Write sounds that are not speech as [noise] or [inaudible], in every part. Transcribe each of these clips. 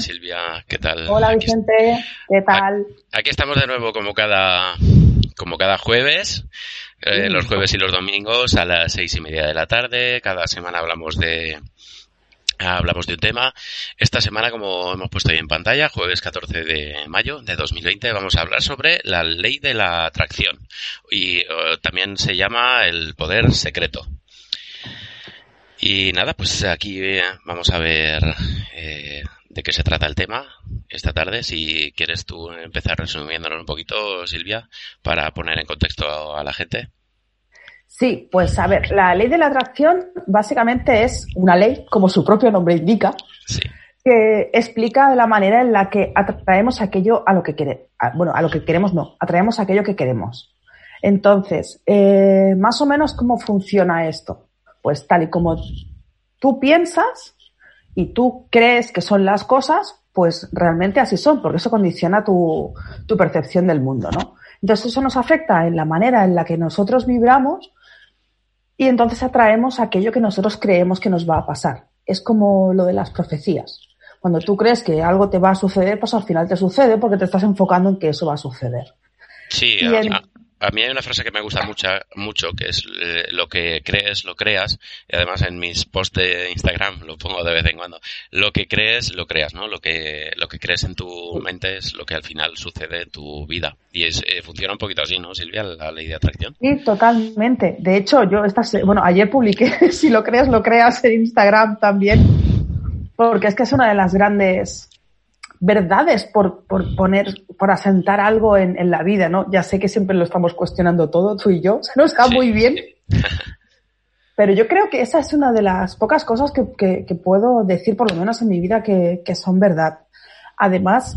Silvia. ¿Qué tal? Hola, Vicente. ¿Qué tal? Aquí estamos de nuevo como cada, como cada jueves. Eh, los jueves y los domingos a las seis y media de la tarde. Cada semana hablamos de, hablamos de un tema. Esta semana, como hemos puesto ahí en pantalla, jueves 14 de mayo de 2020, vamos a hablar sobre la ley de la atracción. Y eh, también se llama el poder secreto. Y nada, pues aquí eh, vamos a ver eh, de qué se trata el tema esta tarde. Si quieres tú empezar resumiéndonos un poquito, Silvia, para poner en contexto a la gente. Sí, pues a ver, la ley de la atracción básicamente es una ley, como su propio nombre indica, que explica la manera en la que atraemos aquello a lo que queremos. Bueno, a lo que queremos no, atraemos aquello que queremos. Entonces, eh, más o menos cómo funciona esto pues tal y como tú piensas y tú crees que son las cosas, pues realmente así son, porque eso condiciona tu, percepción del mundo, ¿no? Entonces eso nos afecta en la manera en la que nosotros vibramos y entonces atraemos aquello que nosotros creemos que nos va a pasar. Es como lo de las profecías. Cuando tú crees que algo te va a suceder, pues al final te sucede porque te estás enfocando en que eso va a suceder. Sí, a mí hay una frase que me gusta mucho, mucho que es eh, lo que crees, lo creas. Y además en mis posts de Instagram lo pongo de vez en cuando. Lo que crees, lo creas, ¿no? Lo que, lo que crees en tu mente es lo que al final sucede en tu vida. Y es, eh, funciona un poquito así, ¿no, Silvia? La ley de atracción. Sí, totalmente. De hecho, yo esta, bueno, ayer publiqué, [laughs] si lo crees, lo creas en Instagram también. Porque es que es una de las grandes verdades por, por poner, por asentar algo en, en, la vida, ¿no? Ya sé que siempre lo estamos cuestionando todo, tú y yo, se nos está muy bien. [laughs] Pero yo creo que esa es una de las pocas cosas que, que, que puedo decir, por lo menos en mi vida, que, que, son verdad. Además,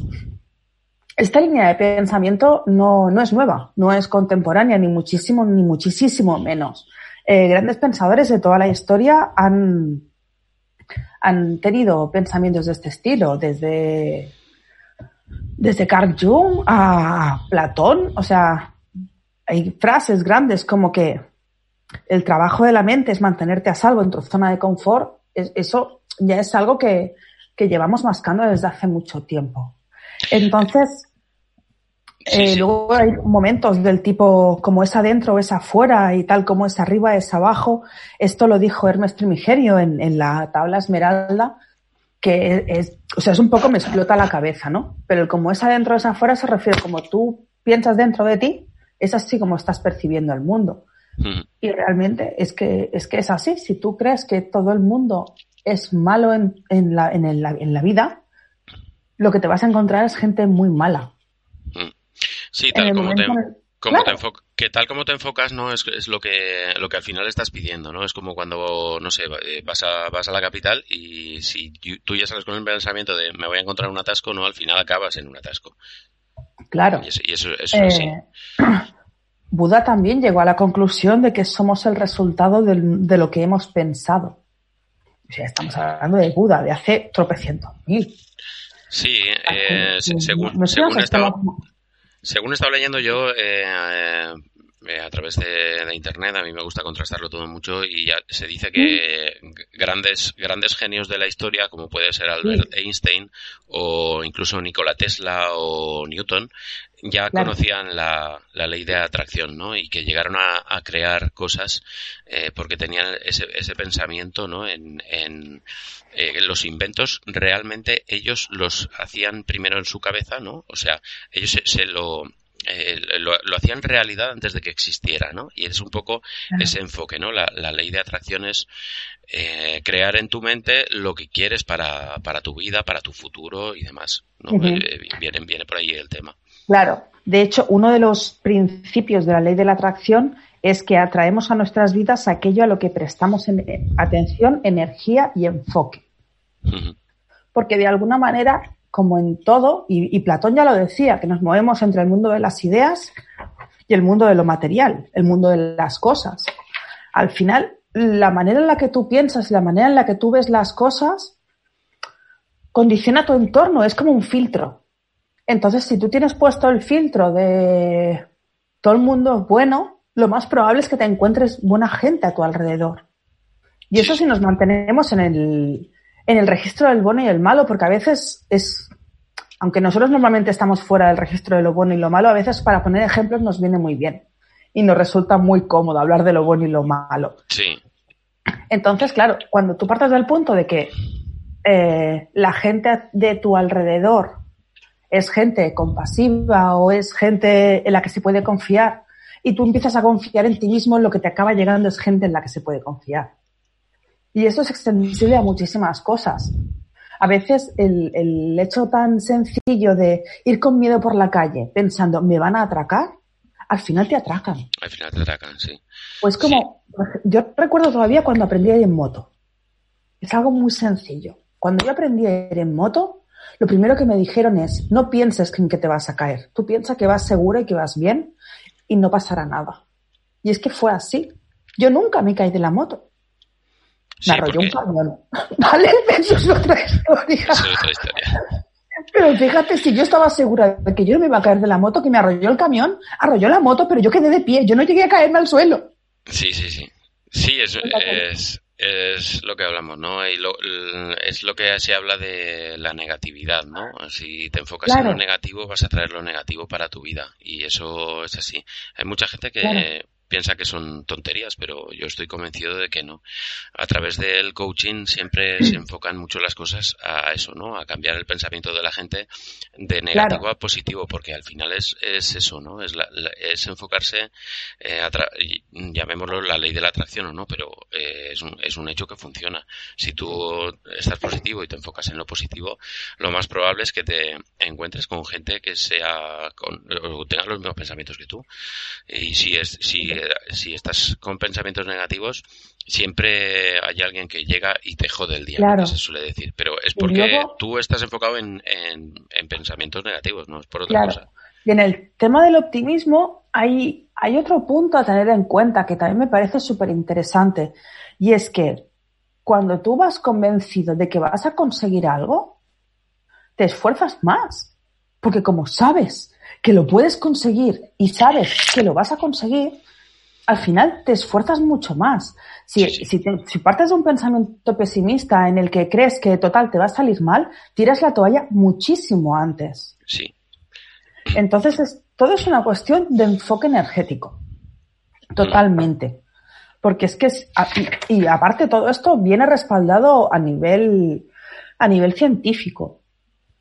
esta línea de pensamiento no, no es nueva, no es contemporánea, ni muchísimo, ni muchísimo menos. Eh, grandes pensadores de toda la historia han, han tenido pensamientos de este estilo, desde desde Carl Jung a Platón, o sea, hay frases grandes como que el trabajo de la mente es mantenerte a salvo en tu zona de confort, eso ya es algo que, que llevamos mascando desde hace mucho tiempo. Entonces, eh, luego hay momentos del tipo como es adentro o es afuera y tal como es arriba es abajo. Esto lo dijo Hermes Trimigerio en, en la tabla Esmeralda que es, o sea, es un poco me explota la cabeza, ¿no? Pero el como es adentro es afuera se refiere como tú piensas dentro de ti, es así como estás percibiendo el mundo. Y realmente es que, es que es así. Si tú crees que todo el mundo es malo en, en, la, en, el, en la vida, lo que te vas a encontrar es gente muy mala. Sí, tal como te, como te que tal como te enfocas no es, es, lo que lo que al final estás pidiendo no es como cuando no sé eh, vas a vas a la capital y si tú ya sales con el pensamiento de me voy a encontrar un atasco no al final acabas en un atasco. Claro. Y eso, eso, es así. Eh, [clears throat] Buda también llegó a la conclusión de que somos el resultado de, de lo que hemos pensado. O sea estamos hablando de Buda de hace tropecientos mil. Sí eh, según según estaba según he estado leyendo yo, eh, eh, a través de, Internet, a mí me gusta contrastarlo todo mucho y ya se dice que grandes, grandes genios de la historia, como puede ser Albert Einstein o incluso Nikola Tesla o Newton, ya conocían la, la, ley de atracción, ¿no? Y que llegaron a, crear cosas eh, porque tenían ese, ese pensamiento, ¿no? En, en eh, los inventos realmente ellos los hacían primero en su cabeza, ¿no? O sea, ellos se, lo, eh, lo, lo, hacían realidad antes de que existiera, ¿no? Y es un poco ese enfoque, ¿no? La, la ley de atracción es eh, crear en tu mente lo que quieres para, para tu vida, para tu futuro y demás, ¿no? Eh, viene, viene por ahí el tema. Claro. De hecho, uno de los principios de la ley de la atracción es que atraemos a nuestras vidas aquello a lo que prestamos en, atención, energía y enfoque. Porque de alguna manera, como en todo, y, Platón ya lo decía, que nos movemos entre el mundo de las ideas y el mundo de lo material, el mundo de las cosas. Al final, la manera en la que tú piensas la manera en la que tú ves las cosas condiciona tu entorno, es como un filtro. Entonces, si tú tienes puesto el filtro de todo el mundo bueno, lo más probable es que te encuentres buena gente a tu alrededor. Y eso si nos mantenemos en el, en el registro del bueno y el malo, porque a veces es, aunque nosotros normalmente estamos fuera del registro de lo bueno y lo malo, a veces para poner ejemplos nos viene muy bien y nos resulta muy cómodo hablar de lo bueno y lo malo. Sí. Entonces, claro, cuando tú partes del punto de que eh, la gente de tu alrededor es gente compasiva o es gente en la que se puede confiar y tú empiezas a confiar en ti mismo, lo que te acaba llegando es gente en la que se puede confiar. Y eso es extensible a muchísimas cosas. A veces el, el hecho tan sencillo de ir con miedo por la calle pensando, ¿me van a atracar? Al final te atracan. Al final te atracan, sí. Pues como, yo recuerdo todavía cuando aprendí a ir en moto. Es algo muy sencillo. Cuando yo aprendí a ir en moto, lo primero que me dijeron es, no pienses en que te vas a caer. Tú piensas que vas segura y que vas bien y no pasará nada. Y es que fue así. Yo nunca me caí de la moto. Me arrolló un camión. [laughs] ¿Vale? Eso es otra historia. Eso es otra historia. Pero fíjate, si yo estaba segura de que yo no me iba a caer de la moto, que me arrolló el camión, arrolló la moto, pero yo quedé de pie, yo no llegué a caerme al suelo. Sí, sí, sí. Sí, es, es, es lo que hablamos, ¿no? Y lo, es lo que se habla de la negatividad, ¿no? Si te enfocas en lo negativo, vas a traer lo negativo para tu vida. Y eso es así. Hay mucha gente que piensa que son tonterías, pero yo estoy convencido de que no. A través del coaching siempre se [clears throat] enfocan mucho las cosas a eso, ¿no? A cambiar el pensamiento de la gente de negativo a positivo, porque al final es, es eso, ¿no? Es, la, es enfocarse, eh, llamémoslo la ley de la atracción o no, pero eh, es, un, es un hecho que funciona. Si tú estás positivo y te enfocas en lo positivo, lo más probable es que te encuentres con gente que sea, con, o tenga los mismos pensamientos que tú. Y si es, si si estás con pensamientos negativos, siempre hay alguien que llega y te jode el día, se suele decir. Pero es porque tú estás enfocado en, pensamientos negativos, no es por otra cosa. Y en el tema del optimismo hay, hay otro punto a tener en cuenta que también me parece súper interesante. Y es que cuando tú vas convencido de que vas a conseguir algo, te esfuerzas más. Porque como sabes que lo puedes conseguir y sabes que lo vas a conseguir, al final te esfuerzas mucho más. Si, si, si, partes de un pensamiento pesimista en el que crees que total te va a salir mal, tiras la toalla muchísimo antes. Sí. Entonces, es, todo es una cuestión de enfoque energético. Totalmente. Porque es que es, y, aparte todo esto viene respaldado a nivel, a nivel científico.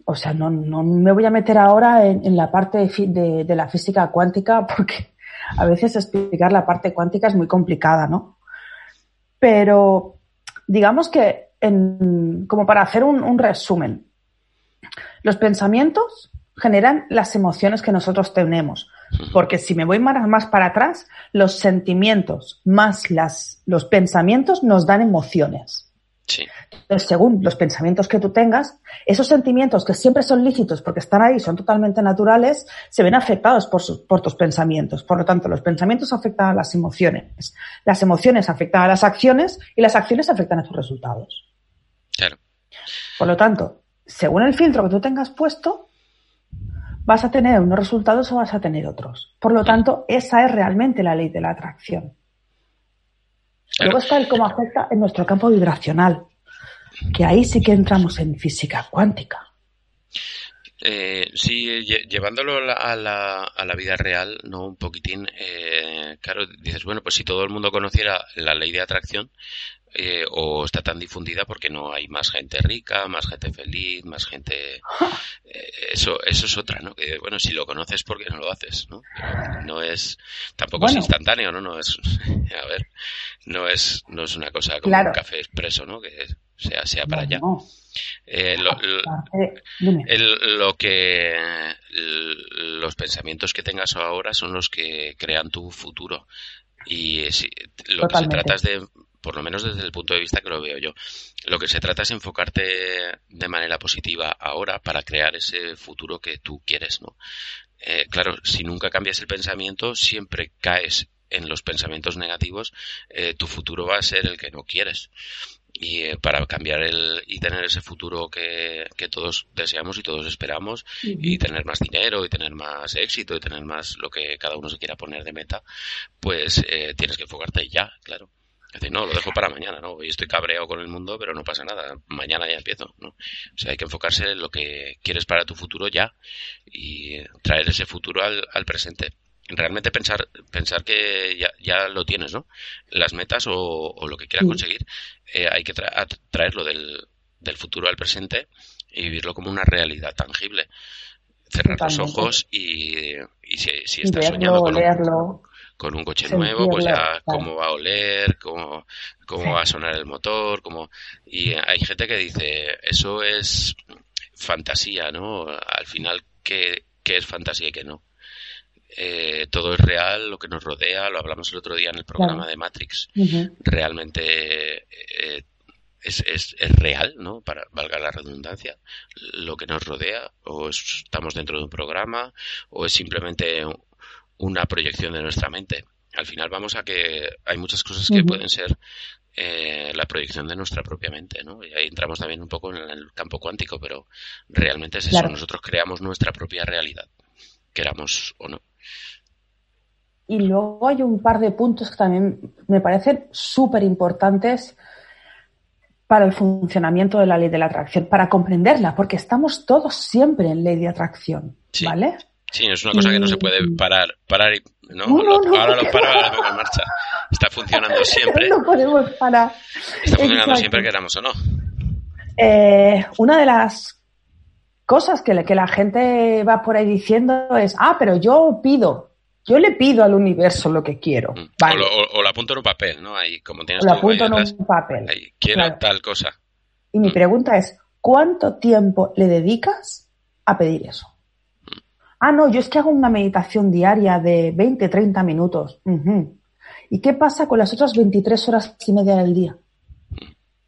O sea, no, no me voy a meter ahora en, la parte de, de la física cuántica porque a veces explicar la parte cuántica es muy complicada, ¿no? Pero digamos que, como para hacer un, resumen, los pensamientos generan las emociones que nosotros tenemos. Porque si me voy más, más para atrás, los sentimientos más las, los pensamientos nos dan emociones. Entonces, según los pensamientos que tú tengas, esos sentimientos que siempre son lícitos porque están ahí, son totalmente naturales, se ven afectados por, por tus pensamientos. Por lo tanto, los pensamientos afectan a las emociones, las emociones afectan a las acciones y las acciones afectan a tus resultados. Claro. Por lo tanto, según el filtro que tú tengas puesto, vas a tener unos resultados o vas a tener otros. Por lo tanto, esa es realmente la ley de la atracción. Luego está el cómo afecta en nuestro campo vibracional, que ahí sí que entramos en física cuántica. Eh, sí, llevándolo a la, a la, vida real, ¿no? Un poquitín, eh, claro, dices, bueno, pues si todo el mundo conociera la ley de atracción, eh, o está tan difundida porque no hay más gente rica, más gente feliz, más gente... [laughs] Eh, eso eso es otra, ¿no? Que, bueno, si lo conoces, ¿por qué no lo haces? ¿no? no es... Tampoco es instantáneo, ¿no? No es... [laughs] A ver, no es, no es una cosa como un café expreso, ¿no? Que sea, sea para allá. Eh, lo, lo, que los pensamientos que tengas ahora son los que crean tu futuro y si, lo que se trata es de por lo menos desde el punto de vista que lo veo yo. Lo que se trata es enfocarte de manera positiva ahora para crear ese futuro que tú quieres, ¿no? Eh, claro, si nunca cambias el pensamiento, siempre caes en los pensamientos negativos, eh, tu futuro va a ser el que no quieres. Y eh, para cambiar el y tener ese futuro que, que todos deseamos y todos esperamos, y tener más dinero, y tener más éxito, y tener más lo que cada uno se quiera poner de meta, pues tienes que enfocarte ya, claro. Es decir, no, lo dejo para mañana, ¿no? Hoy estoy cabreado con el mundo, pero no pasa nada. Mañana ya empiezo, ¿no? O sea, hay que enfocarse en lo que quieres para tu futuro ya y traer ese futuro al, al presente. Realmente pensar, pensar que ya, ya lo tienes, ¿no? Las metas o, lo que quieras conseguir, eh, hay que traerlo del, del futuro al presente y vivirlo como una realidad tangible cerrar los ojos y, y si, si estás soñando con un, con un coche nuevo, pues ya cómo va a oler, cómo, cómo va a sonar el motor, cómo... Y hay gente que dice, eso es fantasía, ¿no? Al final, ¿qué, qué es fantasía y qué no? Eh, todo es real, lo que nos rodea, lo hablamos el otro día en el programa de Matrix. Realmente eh, es, es, es, real, ¿no? Para valga la redundancia, lo que nos rodea, o estamos dentro de un programa, o es simplemente una proyección de nuestra mente. Al final vamos a que hay muchas cosas que pueden ser eh, la proyección de nuestra propia mente, ¿no? Y ahí entramos también un poco en el campo cuántico, pero realmente es eso, nosotros creamos nuestra propia realidad, queramos o no. Y luego hay un par de puntos que también me parecen súper importantes para el funcionamiento de la ley de la atracción, para comprenderla, porque estamos todos siempre en ley de atracción, ¿vale? Sí, es una cosa que no se puede parar, parar y no, ahora lo paro, ahora lo pongo en marcha. Está funcionando [laughs] siempre. No podemos parar. Está funcionando siempre queramos o no. Eh, una de las cosas que, que la gente va por ahí diciendo es, ah, pero yo pido, yo le pido al universo lo que quiero. Mm. O, lo, apunto en un papel, ¿no? Ahí, como tienes lo apunto en un papel. quiero tal cosa. Y mi mm. pregunta es, ¿cuánto tiempo le dedicas a pedir eso? Ah, no, yo es que hago una meditación diaria de 20, 30 minutos. ¿Y qué pasa con las otras 23 horas y media del día?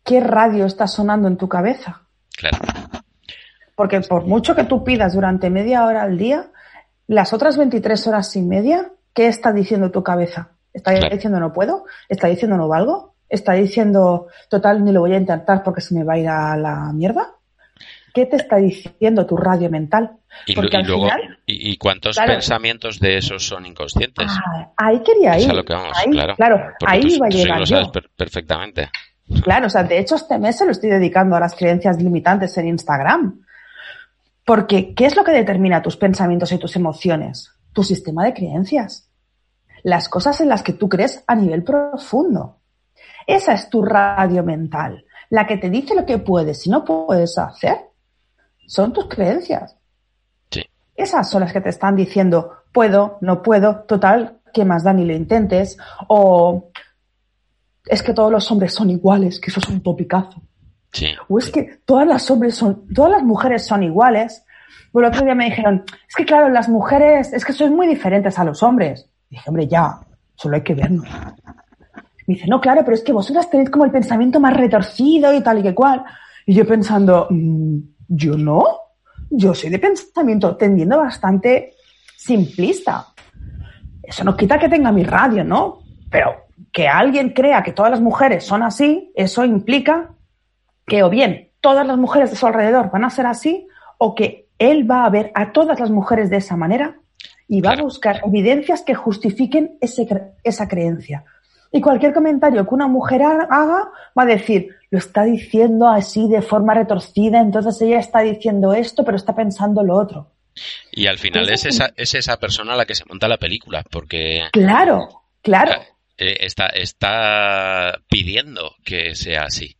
¿Qué radio está sonando en tu cabeza? Claro. Porque por mucho que tú pidas durante media hora al día, las otras 23 horas y media, ¿qué está diciendo tu cabeza? ¿Está diciendo no puedo? ¿Está diciendo no valgo? ¿Está diciendo total ni lo voy a intentar porque se me va a ir a la mierda? ¿Qué te está diciendo tu radio mental? Y, luego, y, cuántos pensamientos de esos son inconscientes? Ah, ahí quería ir. ahí, claro. ahí iba a llegar. Lo perfectamente. Claro, o sea, de hecho este mes se lo estoy dedicando a las creencias limitantes en Instagram. Porque, ¿qué es lo que determina tus pensamientos y tus emociones? Tu sistema de creencias. Las cosas en las que tú crees a nivel profundo. Esa es tu radio mental, la que te dice lo que puedes y no puedes hacer son tus creencias. Sí. Esas son las que te están diciendo, puedo, no puedo, total, ¿qué más da ni lo intentes? O es que todos los hombres son iguales, que eso es un topicazo. Sí. O es que todas las hombres son, todas las mujeres son iguales. Bueno, el otro día me dijeron, es que claro, las mujeres, es que sois muy diferentes a los hombres. dije, hombre, ya, solo hay que vernos. Me dice, no, claro, pero es que vosotras tenéis como el pensamiento más retorcido y tal y que cual. Y yo pensando, mm, yo no. Yo soy de pensamiento tendiendo bastante simplista. Eso no quita que tenga mi radio, ¿no? Pero que alguien crea que todas las mujeres son así, eso implica que o bien todas las mujeres de su alrededor van a ser así, o que él va a ver a todas las mujeres de esa manera y va a buscar evidencias que justifiquen esa creencia. Y cualquier comentario que una mujer haga va a decir, lo está diciendo así de forma retorcida, entonces ella está diciendo esto, pero está pensando lo otro. Y al final es esa, es esa persona la que se monta la película, porque... Claro, claro. Eh, está, está pidiendo que sea así.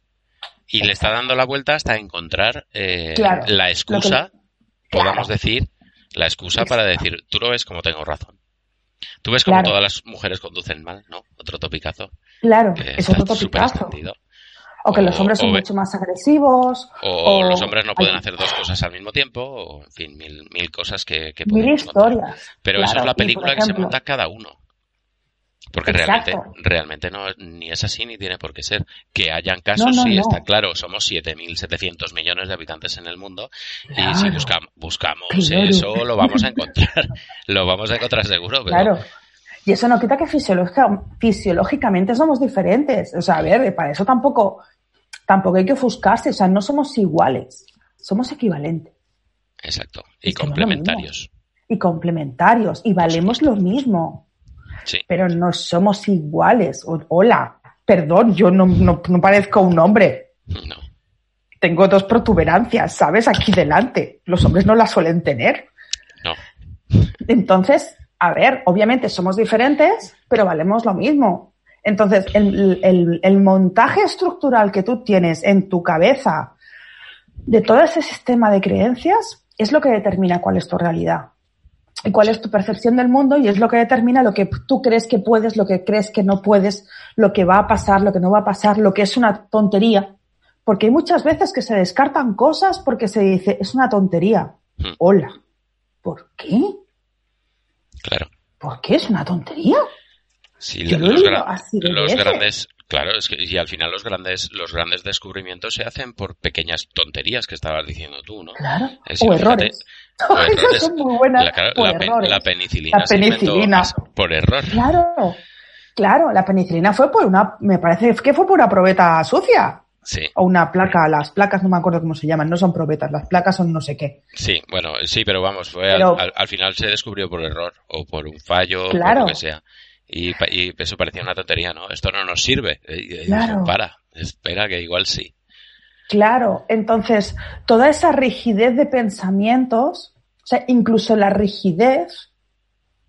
Y le está dando la vuelta hasta encontrar eh, la excusa, podamos decir, la excusa para decir, tú lo ves como tengo razón. Tú ves como todas las mujeres conducen mal, ¿no? Otro topicazo. Claro, es otro topicazo. O que los hombres son mucho más agresivos. O, los hombres no pueden hacer dos cosas al mismo tiempo. O, en fin, mil, mil cosas que, que Mil historias. Pero esa es la película que se monta cada uno. Porque realmente, realmente no, ni es así ni tiene por qué ser. Que hayan casos, sí, está claro, somos 7.700 millones de habitantes en el mundo y si buscamos, buscamos eso, lo vamos a encontrar. [laughs] lo vamos a encontrar seguro. Pero, claro. Y eso no quita que fisiológicamente somos diferentes. O sea, a ver, para eso tampoco, tampoco hay que ofuscarse. O sea, no somos iguales. Somos equivalentes. Exacto. Y, complementarios. Y complementarios. Y valemos lo mismo. Sí. Pero no somos iguales. hola. perdón, yo no, no, no parezco un hombre. No. Tengo dos protuberancias, ¿sabes? Aquí delante. Los hombres no las suelen tener. No. Entonces, a ver, obviamente somos diferentes, pero valemos lo mismo. Entonces, el, el, el, montaje estructural que tú tienes en tu cabeza de todo ese sistema de creencias es lo que determina cuál es tu realidad cuál es tu percepción del mundo y es lo que determina lo que tú crees que puedes, lo que crees que no puedes, lo que va a pasar, lo que no va a pasar, lo que es una tontería. Porque hay muchas veces que se descartan cosas porque se dice, es una tontería. Hmm. Hola. ¿Por qué? Claro. ¿Por qué es una tontería? Sí, Yo los, digo grandes, claro, es que y al final los grandes, los grandes descubrimientos se hacen por pequeñas tonterías que estabas diciendo tú, ¿no? Claro. Es o fíjate, [laughs] o Esas son muy buenas. La, claro, o la pe- errores. la penicilina La penicilina. por error. Claro. Claro, la penicilina fue por una, me parece que fue por una probeta sucia. Sí, O una placa, las placas no me acuerdo cómo se llaman, no son probetas, las placas son no sé qué. sí, bueno, sí, pero vamos, fue al- Pero- al, al final se descubrió por error o por un fallo, o Claro. por lo que sea. Y, eso parecía una tontería, ¿no? Esto no nos sirve. Y- y dije, Claro. para, espera que igual sí. Claro, entonces, toda esa rigidez de pensamientos, o sea, incluso la rigidez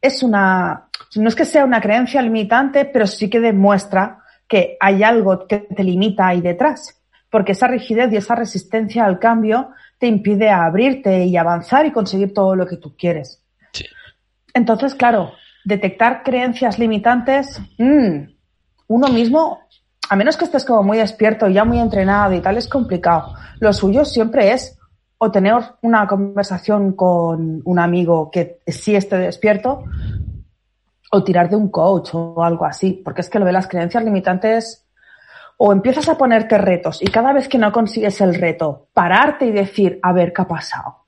es una, no es que sea una creencia limitante, pero sí que demuestra que hay algo que te limita ahí detrás. Porque esa rigidez y esa resistencia al cambio te impide abrirte y avanzar y conseguir todo lo que tú quieres. Sí. Entonces, claro, detectar creencias limitantes, mm, uno mismo, a menos que estés como muy despierto y ya muy entrenado y tal, es complicado. Lo suyo siempre es o tener una conversación con un amigo que sí esté despierto o tirar de un coach o algo así, porque es que lo de las creencias limitantes o empiezas a ponerte retos y cada vez que no consigues el reto, pararte y decir, a ver, ¿qué ha pasado?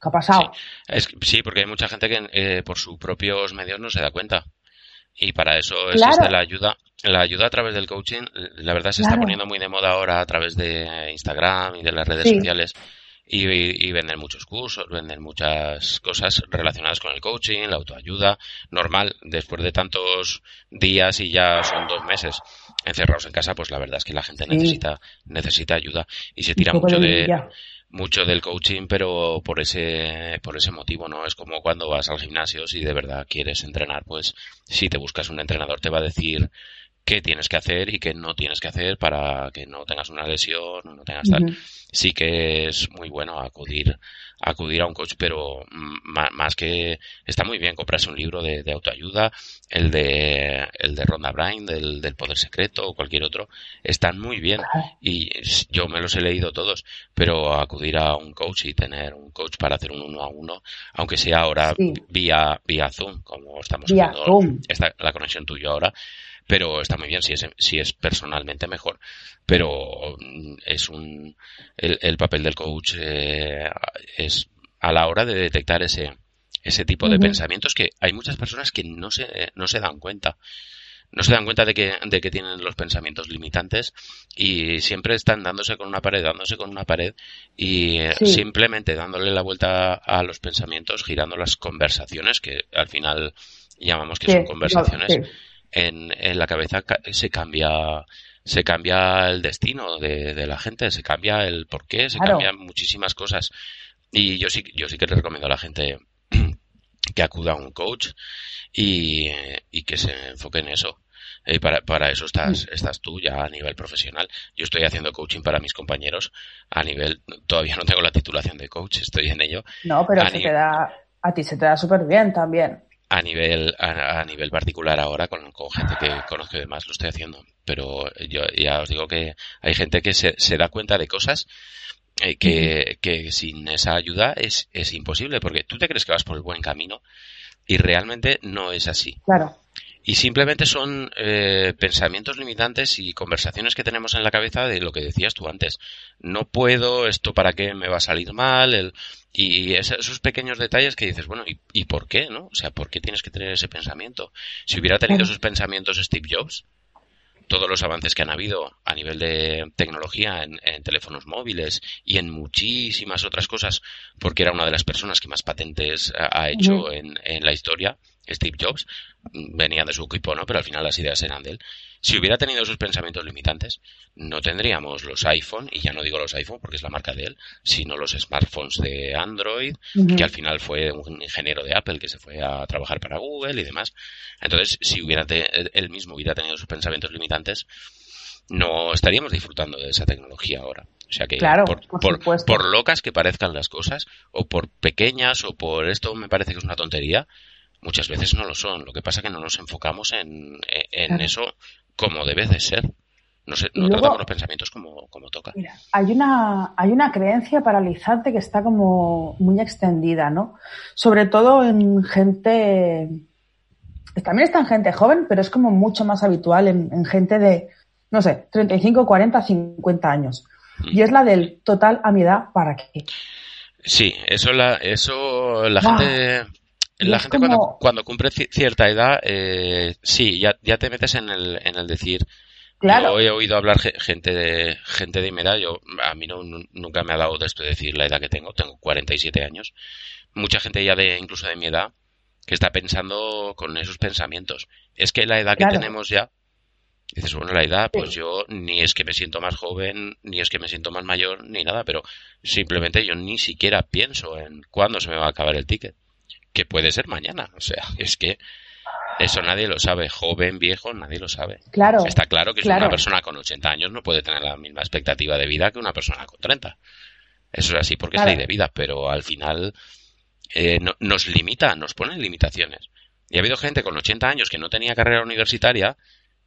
¿Qué ha pasado? Es, sí, porque hay mucha gente que eh, por sus propios medios no se da cuenta. Y para eso Claro. existe la ayuda. La ayuda a través del coaching, la verdad se está poniendo muy de moda ahora a través de Instagram y de las redes Sí. sociales. Y, y venden muchos cursos, venden muchas cosas relacionadas con el coaching, la autoayuda, normal, después de tantos días y ya son dos meses encerrados en casa, pues la verdad es que la gente Sí. necesita, necesita ayuda y se tira mucho de mucho del coaching, pero por ese, por ese motivo, ¿no? Es como cuando vas al gimnasio, si de verdad quieres entrenar, pues si te buscas un entrenador te va a decir qué tienes que hacer y qué no tienes que hacer para que no tengas una lesión no tengas tal. Sí que es muy bueno acudir, acudir a un coach, pero más que está muy bien comprarse un libro de, de autoayuda, el de, el de Rhonda Byrne, del, del poder secreto o cualquier otro, están muy bien y yo me los he leído todos, pero acudir a un coach y tener un coach para hacer un uno a uno, aunque sea ahora Sí. vía, vía Zoom, como estamos Vía haciendo Zoom. esta, la conexión tuya ahora, pero está muy bien si es, si es personalmente mejor, pero mm, es un, el, el papel del coach eh, es a la hora de detectar ese, ese tipo de pensamientos que hay muchas personas que no se, no se dan cuenta. No se dan cuenta de que, de que tienen los pensamientos limitantes y siempre están dándose con una pared, dándose con una pared y eh, Sí. simplemente dándole la vuelta a los pensamientos, girando las conversaciones, que al final llamamos que Sí, son conversaciones, sí. En, en la cabeza ca- se cambia se cambia el destino de, de la gente, se cambia el porqué, se Claro. cambian muchísimas cosas. Y yo sí, yo sí que le recomiendo a la gente [clears throat] que acuda a un coach y, y que se enfoque en eso. Eh, para, para eso estás, estás tú ya a nivel profesional. Yo estoy haciendo coaching para mis compañeros a nivel, todavía no tengo la titulación de coach, estoy en ello, No, pero A se te da, a ti se te da súper bien también. A nivel a, a nivel particular ahora con, con gente que conozco y demás lo estoy haciendo pero yo ya os digo que hay gente que se, se da cuenta de cosas eh, que, que sin esa ayuda es, es imposible porque tú te crees que vas por el buen camino y realmente no es así Claro. y simplemente son eh, pensamientos limitantes y conversaciones que tenemos en la cabeza de lo que decías tú antes. No puedo, esto para qué me va a salir mal, el, y es- esos pequeños detalles que dices, bueno, ¿y, ¿y por qué, no? O sea, ¿por qué tienes que tener ese pensamiento? Si hubiera tenido esos pensamientos Steve Jobs, todos los avances que han habido a nivel de tecnología en, en teléfonos móviles y en muchísimas otras cosas, porque era una de las personas que más patentes ha hecho en la historia, Steve Jobs, venía de su equipo, ¿no? Pero al final las ideas eran de él. Si hubiera tenido esos pensamientos limitantes, no tendríamos los iPhone, y ya no digo los iPhone porque es la marca de él, sino los smartphones de Android, que al final fue un ingeniero de Apple que se fue a trabajar para Google y demás. Entonces, si hubiera él mismo hubiera tenido esos pensamientos limitantes, no estaríamos disfrutando de esa tecnología ahora. O sea que por, por, locas que parezcan las cosas, o por pequeñas, o por esto me parece que es una tontería, muchas veces no lo son. Lo que pasa es que no nos enfocamos en, eso como debe de ser. No, no tratamos los pensamientos como, como toca. hay una, hay una creencia paralizante que está como muy extendida, ¿no? Sobre todo en gente. También está en gente joven, pero es como mucho más habitual en gente de, no sé, 35, 40, 50 años. Y es la del total a mi edad, ¿para qué? Sí, eso la, eso la gente, la gente cuando, cuando, cumple cierta edad, eh, sí, ya, ya te metes en el, en el decir, Claro. Yo he oído hablar gente de gente de mi edad. Yo a mí no, nunca me ha dado de esto de decir la edad que tengo. Tengo 47 años. Mucha gente ya de incluso de mi edad que está pensando con esos pensamientos. Es que la edad que tenemos ya dices, bueno, la edad, pues yo ni es que me siento más joven, ni es que me siento más mayor, ni nada, pero simplemente yo ni siquiera pienso en cuándo se me va a acabar el ticket. Que puede ser mañana. O sea, es que eso nadie lo sabe. Joven, viejo, nadie lo sabe. Claro. Está claro que una persona con 80 años no puede tener la misma expectativa de vida que una persona con 30. Eso es así porque es ley de vida, pero al final eh, nos limita, nos ponen limitaciones. Y ha habido gente con 80 años que no tenía carrera universitaria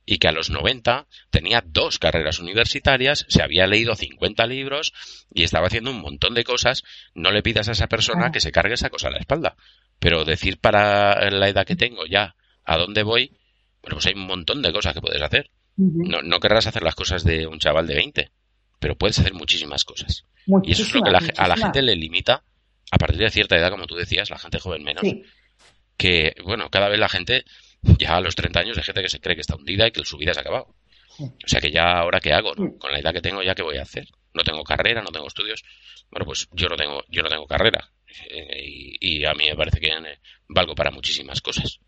y que a los 90 tenía dos carreras universitarias, se había leído 50 libros y estaba haciendo un montón de cosas, no le pidas a esa persona que se cargue esa cosa a la espalda. Pero decir para la edad que tengo ya a dónde voy, bueno, pues hay un montón de cosas que puedes hacer. no, no querrás hacer las cosas de un chaval de 20, pero puedes hacer muchísimas cosas. y eso es lo que a la gente le limita a partir de cierta edad, como tú decías, la gente joven menos. Que, bueno, cada vez la gente ya a los 30 años hay gente que se cree que está hundida y que su vida se ha acabado. O sea que ya ahora qué hago, Con la edad que tengo ya qué voy a hacer. No tengo carrera, no tengo estudios. Bueno, pues yo no tengo, yo no tengo carrera. Eh, y, a mí me parece que valgo para muchísimas cosas.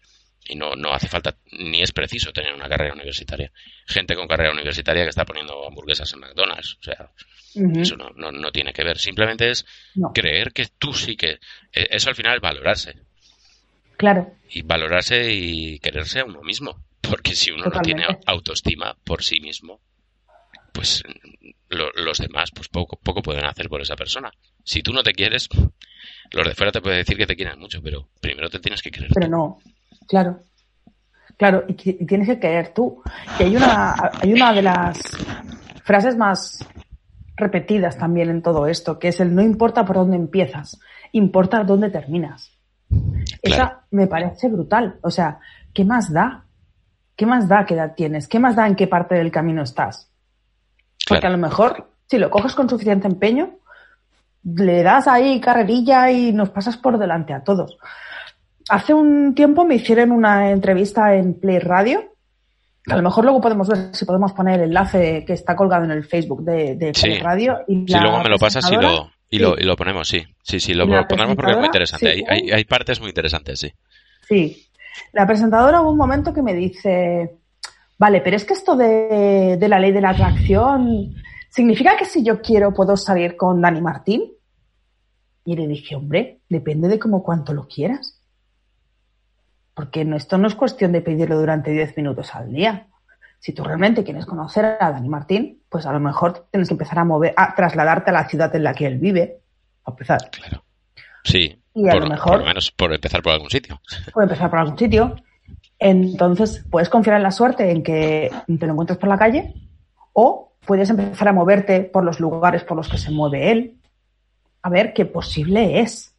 Y no, no hace falta, ni es preciso tener una carrera universitaria. Gente con carrera universitaria que está poniendo hamburguesas en McDonald's. O sea, eso no, no, no, tiene que ver. Simplemente es creer que tú sí que... Eh, eso al final es valorarse. Claro. Y valorarse y quererse a uno mismo. Porque si uno no tiene autoestima por sí mismo, pues los demás pues poco, poco pueden hacer por esa persona. Si tú no te quieres, los de fuera te pueden decir que te quieren mucho, pero primero te tienes que querer. Pero no, claro. Claro, y, tienes que querer tú. Y hay una, hay una de las frases más repetidas también en todo esto, que es el no importa por dónde empiezas, importa dónde terminas. Esa me parece brutal. O sea, ¿qué más da? ¿Qué más da qué edad tienes? ¿Qué más da en qué parte del camino estás? Porque a lo mejor, si lo coges con suficiente empeño, le das ahí carrerilla y nos pasas por delante a todos. Hace un tiempo me hicieron una entrevista en Play Radio. A lo mejor luego podemos ver si podemos poner el enlace que está colgado en el Facebook de, Play Radio. Y si luego me lo pasas y lo, y, lo, y lo ponemos, sí. Sí, sí, lo ponemos porque es muy interesante. hay, hay, partes muy interesantes, sí. Sí. La presentadora hubo un momento que me dice, vale, pero es que esto de, de la ley de la atracción, ¿significa que si yo quiero puedo salir con Dani Martín? Y le dije, hombre, depende de cómo cuánto lo quieras. Porque no, esto no es cuestión de pedirlo durante 10 minutos al día si tú realmente quieres conocer a Dani Martín, pues a lo mejor tienes que empezar a mover, a trasladarte a la ciudad en la que él vive, a empezar. Claro. Sí. Y a lo mejor. Por lo menos por empezar por algún sitio. [laughs] Por empezar por algún sitio. Entonces, puedes confiar en la suerte en que te lo encuentres por la calle o puedes empezar a moverte por los lugares por los que se mueve él. A ver qué posible es.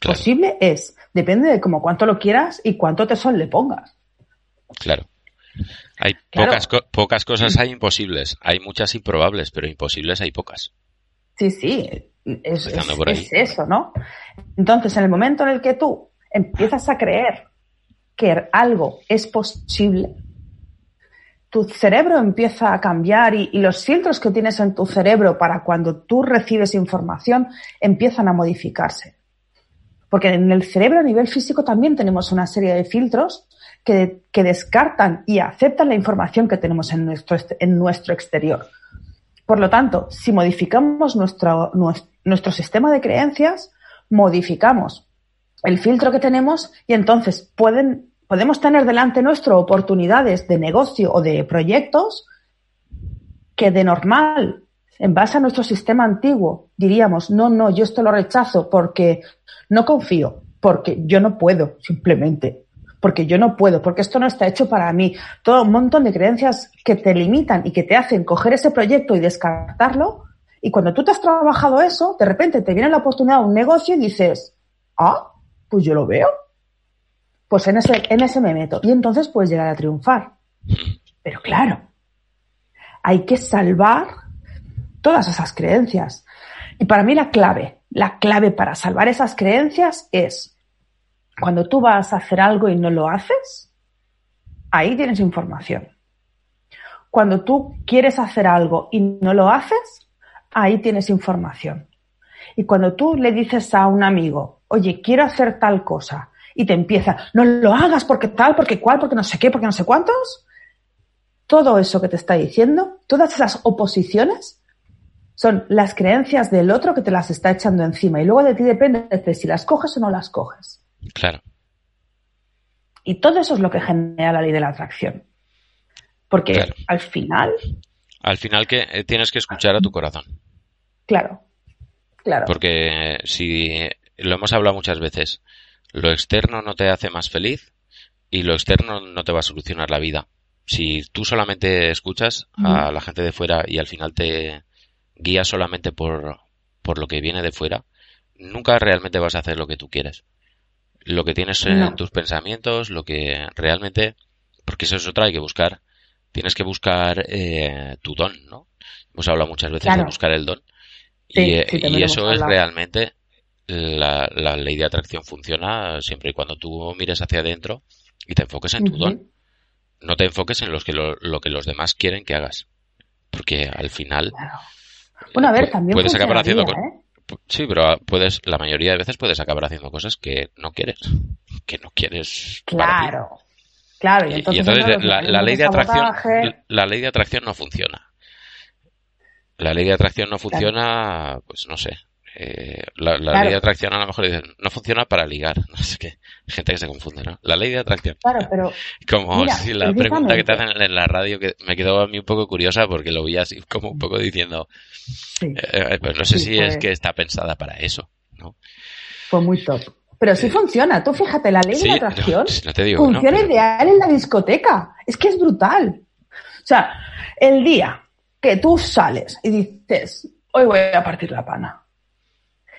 Posible es. Depende de cómo cuánto lo quieras y cuánto tesón le pongas. Claro. Hay pocas, pocas cosas hay imposibles. Hay muchas improbables, pero imposibles hay pocas. Sí, sí. Es, eso, ¿no? Entonces, en el momento en el que tú empiezas a creer que algo es posible, tu cerebro empieza a cambiar y, los filtros que tienes en tu cerebro para cuando tú recibes información empiezan a modificarse. Porque en el cerebro a nivel físico también tenemos una serie de filtros que, descartan y aceptan la información que tenemos en nuestro, en nuestro exterior. Por lo tanto, si modificamos nuestro, nuestro sistema de creencias, modificamos el filtro que tenemos y entonces pueden, podemos tener delante nuestro oportunidades de negocio o de proyectos que de normal, en base a nuestro sistema antiguo, diríamos, no, no, yo esto lo rechazo porque no confío, porque yo no puedo, simplemente porque yo no puedo, porque esto no está hecho para mí. Todo un montón de creencias que te limitan y que te hacen coger ese proyecto y descartarlo. Y cuando tú te has trabajado eso, de repente te viene la oportunidad de un negocio y dices, ah, pues yo lo veo. Pues en ese, en ese me meto. Y entonces puedes llegar a triunfar. Pero claro, hay que salvar todas esas creencias. Y para mí la clave, la clave para salvar esas creencias es cuando tú vas a hacer algo y no lo haces, ahí tienes información. Cuando tú quieres hacer algo y no lo haces, ahí tienes información. Y cuando tú le dices a un amigo, oye, quiero hacer tal cosa, y te empieza, no lo hagas porque tal, porque cual, porque no sé qué, porque no sé cuántos, todo eso que te está diciendo, todas esas oposiciones, son las creencias del otro que te las está echando encima. Y luego de ti depende de si las coges o no las coges. Claro. Y todo eso es lo que genera la ley de la atracción. Porque al final. Al final que eh, tienes que escuchar a tu corazón. Claro. Claro. Porque si lo hemos hablado muchas veces, lo externo no te hace más feliz y lo externo no te va a solucionar la vida. Si tú solamente escuchas a la gente de fuera y al final te guías solamente por, por lo que viene de fuera, nunca realmente vas a hacer lo que tú quieres lo que tienes en tus pensamientos, lo que realmente, porque eso es otra, hay que buscar, tienes que buscar eh, tu don, ¿no? Hemos hablado muchas veces de buscar el don. y, y eso es realmente la, la, ley de atracción funciona siempre y cuando tú mires hacia adentro y te enfoques en tu don. No te enfoques en los que lo, que los demás quieren que hagas. Porque al final. Bueno, a ver, también puedes acabar haciendo. ¿eh? Sí, pero puedes, la mayoría de veces puedes acabar haciendo cosas que no quieres, [laughs] que no quieres. Claro, claro. Y entonces, la, ley de atracción, la ley de atracción no funciona. La ley de atracción no funciona, pues no sé. Eh, la, ley de atracción a lo mejor no funciona para ligar. [laughs] No sé qué. Gente que se confunde, ¿no? La ley de atracción. Claro, pero. Como si la pregunta que te hacen en la radio que me quedó a mí un poco curiosa porque lo vi así como un poco diciendo. Eh, eh, pues no sé si es que está pensada para eso, ¿no? Fue muy top. Pero sí funciona. Tú fíjate, la ley de atracción funciona ideal en la discoteca. Es que es brutal. O sea, el día que tú sales y dices, hoy voy a partir la pana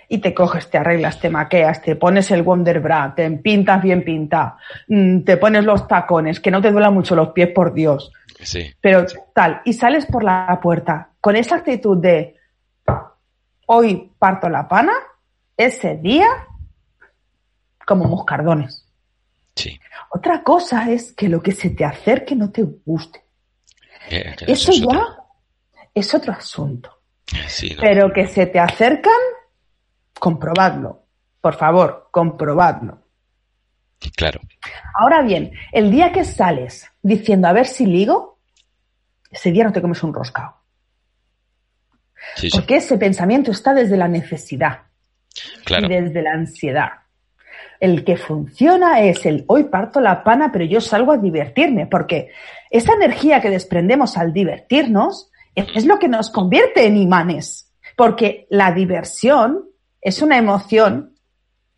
y te coges, te arreglas, te maqueas, te pones el Wonder Bra, te pintas bien pinta, mm, te pones los tacones, que no te duelan mucho los pies, por Dios. Sí. Pero tal, y sales por la puerta con esa actitud de hoy parto la pana, ese día, como moscardones. Sí. Otra cosa es que lo que se te acerque no te guste. Eh, eso, ya es otro asunto. Pero que se te acercan, comprobadlo. Por favor, comprobadlo. Claro. Ahora bien, el día que sales diciendo a ver si ligo, ese día no te comes un roscado. Porque ese pensamiento está desde la necesidad y desde la ansiedad. El que funciona es el hoy parto la pana, pero yo salgo a divertirme, porque esa energía que desprendemos al divertirnos es lo que nos convierte en imanes. Porque la diversión es una emoción,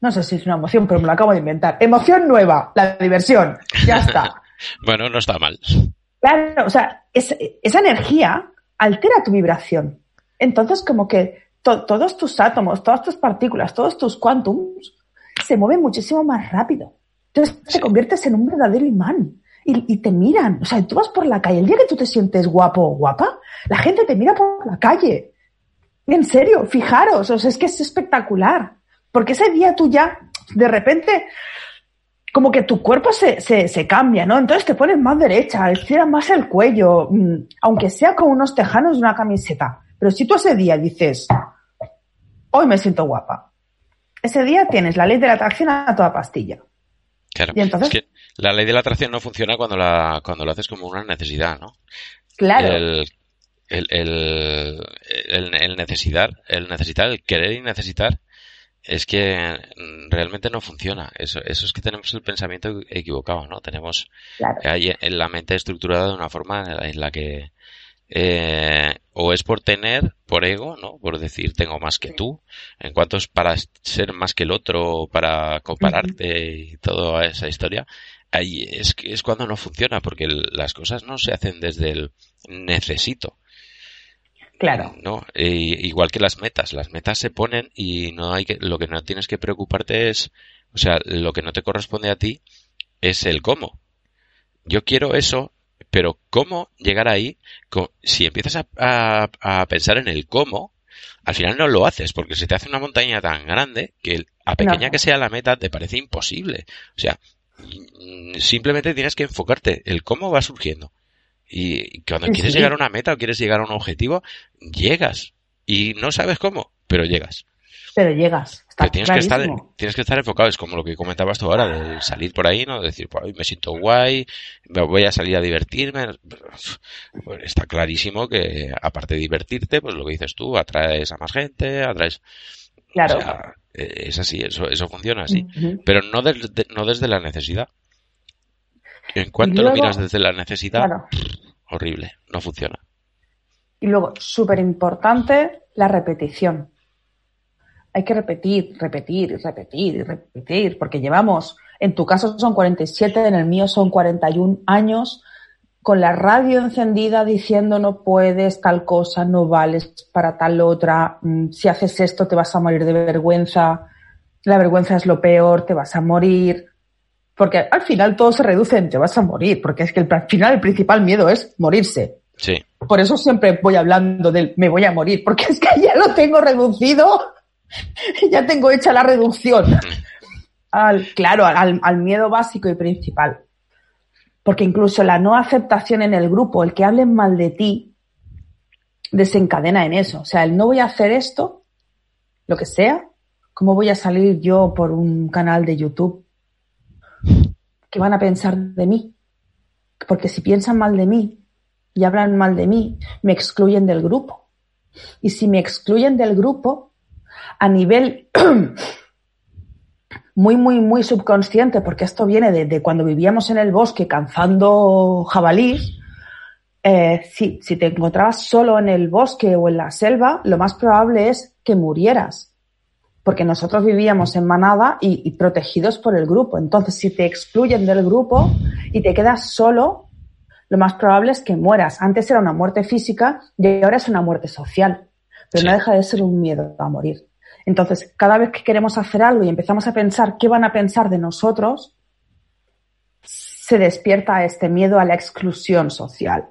no sé si es una emoción, pero me lo acabo de inventar. Emoción nueva, la diversión, ya está. [laughs] bueno, no está mal. Claro, o sea, esa energía altera tu vibración. Entonces, como que todos tus átomos, todas tus partículas, todos tus quantums se mueven muchísimo más rápido. Entonces te conviertes en un verdadero imán. Y, y, te miran. O sea, tú vas por la calle. El día que tú te sientes guapo o guapa, la gente te mira por la calle. En serio, fijaros, o sea, es que es espectacular. Porque ese día tú ya, de repente, como que tu cuerpo se, se, cambia, ¿no? Entonces te pones más derecha, estiras más el cuello, mm, aunque sea con unos tejanos y una camiseta. Pero si tú ese día dices, hoy me siento guapa, ese día tienes la ley de la atracción a toda pastilla. Claro. Y entonces, es que la ley de la atracción no funciona cuando la, cuando lo haces como una necesidad, ¿no? Claro. El, el, el, el, necesitar, el necesitar, el querer y necesitar, es que realmente no funciona. Eso, eso es que tenemos el pensamiento equivocado, ¿no? Tenemos ahí en la mente estructurada de una forma en la que eh, o es por tener, por ego, ¿no? Por decir tengo más que tú, en cuanto es para ser más que el otro, para compararte y toda esa historia, ahí es, es cuando no funciona, porque las cosas no se hacen desde el necesito. Claro. No, e, igual que las metas, las metas se ponen y no hay que, lo que no tienes que preocuparte es, o sea, lo que no te corresponde a ti es el cómo. Yo quiero eso, pero cómo llegar ahí, si empiezas a, pensar en el cómo, al final no lo haces, porque se te hace una montaña tan grande que a pequeña que sea la meta te parece imposible. O sea, simplemente tienes que enfocarte, el cómo va surgiendo. Y cuando quieres llegar a una meta o quieres llegar a un objetivo, llegas. Y no sabes cómo, pero llegas. Pero llegas. Está tienes, que estar, tienes que estar enfocado. Es como lo que comentabas tú ahora, de salir por ahí, ¿no? De decir, pues, me siento guay, me voy a salir a divertirme. Pues está clarísimo que, aparte de divertirte, pues lo que dices tú, atraes a más gente, atraes. Claro. Eh, es así, eso, eso funciona así. Pero no, no desde la necesidad. En cuanto lo miras desde la necesidad, horrible, no funciona. Y luego, súper importante, la repetición. Hay que repetir, repetir, repetir repetir, porque llevamos, en tu caso son 47, en el mío son 41 años, con la radio encendida diciendo no puedes, tal cosa, no vales para tal otra, mm, si haces esto te vas a morir de vergüenza, la vergüenza es lo peor, te vas a morir, porque al final todo se reduce en te vas a morir, porque es que el, al final el principal miedo es morirse. Sí. Por eso siempre voy hablando del me voy a morir, porque es que ya lo tengo reducido, [laughs] ya tengo hecha la reducción. Al, claro, al, al miedo básico y principal. Porque incluso la no aceptación en el grupo, el que hablen mal de ti, desencadena en eso. O sea, el no voy a hacer esto, lo que sea, ¿cómo voy a salir yo por un canal de YouTube ¿Qué van a pensar de mí? Porque si piensan mal de mí y hablan mal de mí, me excluyen del grupo. Y si me excluyen del grupo, a nivel [clears throat] muy, muy, muy subconsciente, porque esto viene de, cuando vivíamos en el bosque cazando jabalís, eh, si te encontrabas solo en el bosque o en la selva, lo más probable es que murieras porque nosotros vivíamos en manada y, protegidos por el grupo. Entonces, si te excluyen del grupo y te quedas solo, lo más probable es que mueras. Antes era una muerte física y ahora es una muerte social, pero no deja de ser un miedo a morir. Entonces, cada vez que queremos hacer algo y empezamos a pensar qué van a pensar de nosotros, se despierta este miedo a la exclusión social.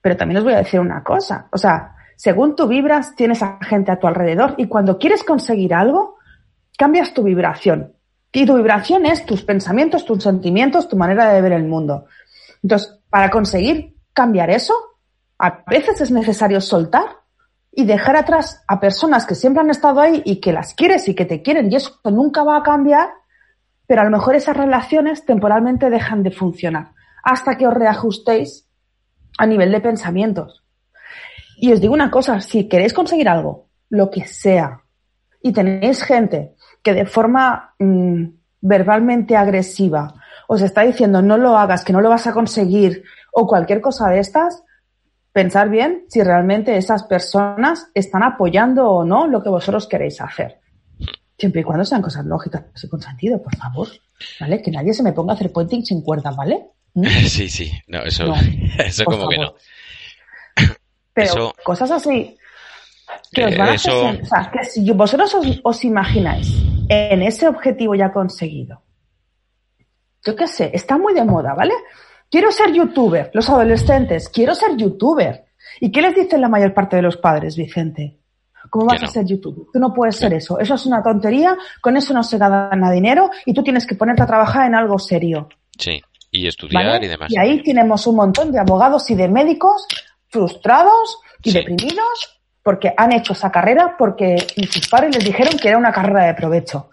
Pero también os voy a decir una cosa, o sea, según tú vibras, tienes a gente a tu alrededor y cuando quieres conseguir algo, cambias tu vibración. Y tu vibración es tus pensamientos, tus sentimientos, tu manera de ver el mundo. Entonces, para conseguir cambiar eso, a veces es necesario soltar y dejar atrás a personas que siempre han estado ahí y que las quieres y que te quieren y eso nunca va a cambiar, pero a lo mejor esas relaciones temporalmente dejan de funcionar hasta que os reajustéis a nivel de pensamientos. Y os digo una cosa, si queréis conseguir algo, lo que sea, y tenéis gente que de forma mm, verbalmente agresiva os está diciendo no lo hagas, que no lo vas a conseguir, o cualquier cosa de estas, pensar bien si realmente esas personas están apoyando o no lo que vosotros queréis hacer. Siempre y cuando sean cosas lógicas y con sentido, por favor. ¿Vale? Que nadie se me ponga a hacer pointing sin cuerda, ¿vale? ¿Mm? [laughs] Sí, sí. No, eso, [laughs] eso como que no. Pero cosas así que os van a hacer, o sea, que si vosotros os, imagináis en ese objetivo ya conseguido, yo qué sé, está muy de moda, ¿vale? Quiero ser youtuber, los adolescentes, quiero ser youtuber. ¿Y qué les dicen la mayor parte de los padres, Vicente? ¿Cómo vas a ser youtuber? Tú no puedes ser eso. Eso es una tontería, con eso no se gana dinero y tú tienes que ponerte a trabajar en algo serio. Sí, y estudiar y demás. Y ahí tenemos un montón de abogados y de médicos frustrados y deprimidos porque han hecho esa carrera porque sus padres les dijeron que era una carrera de provecho.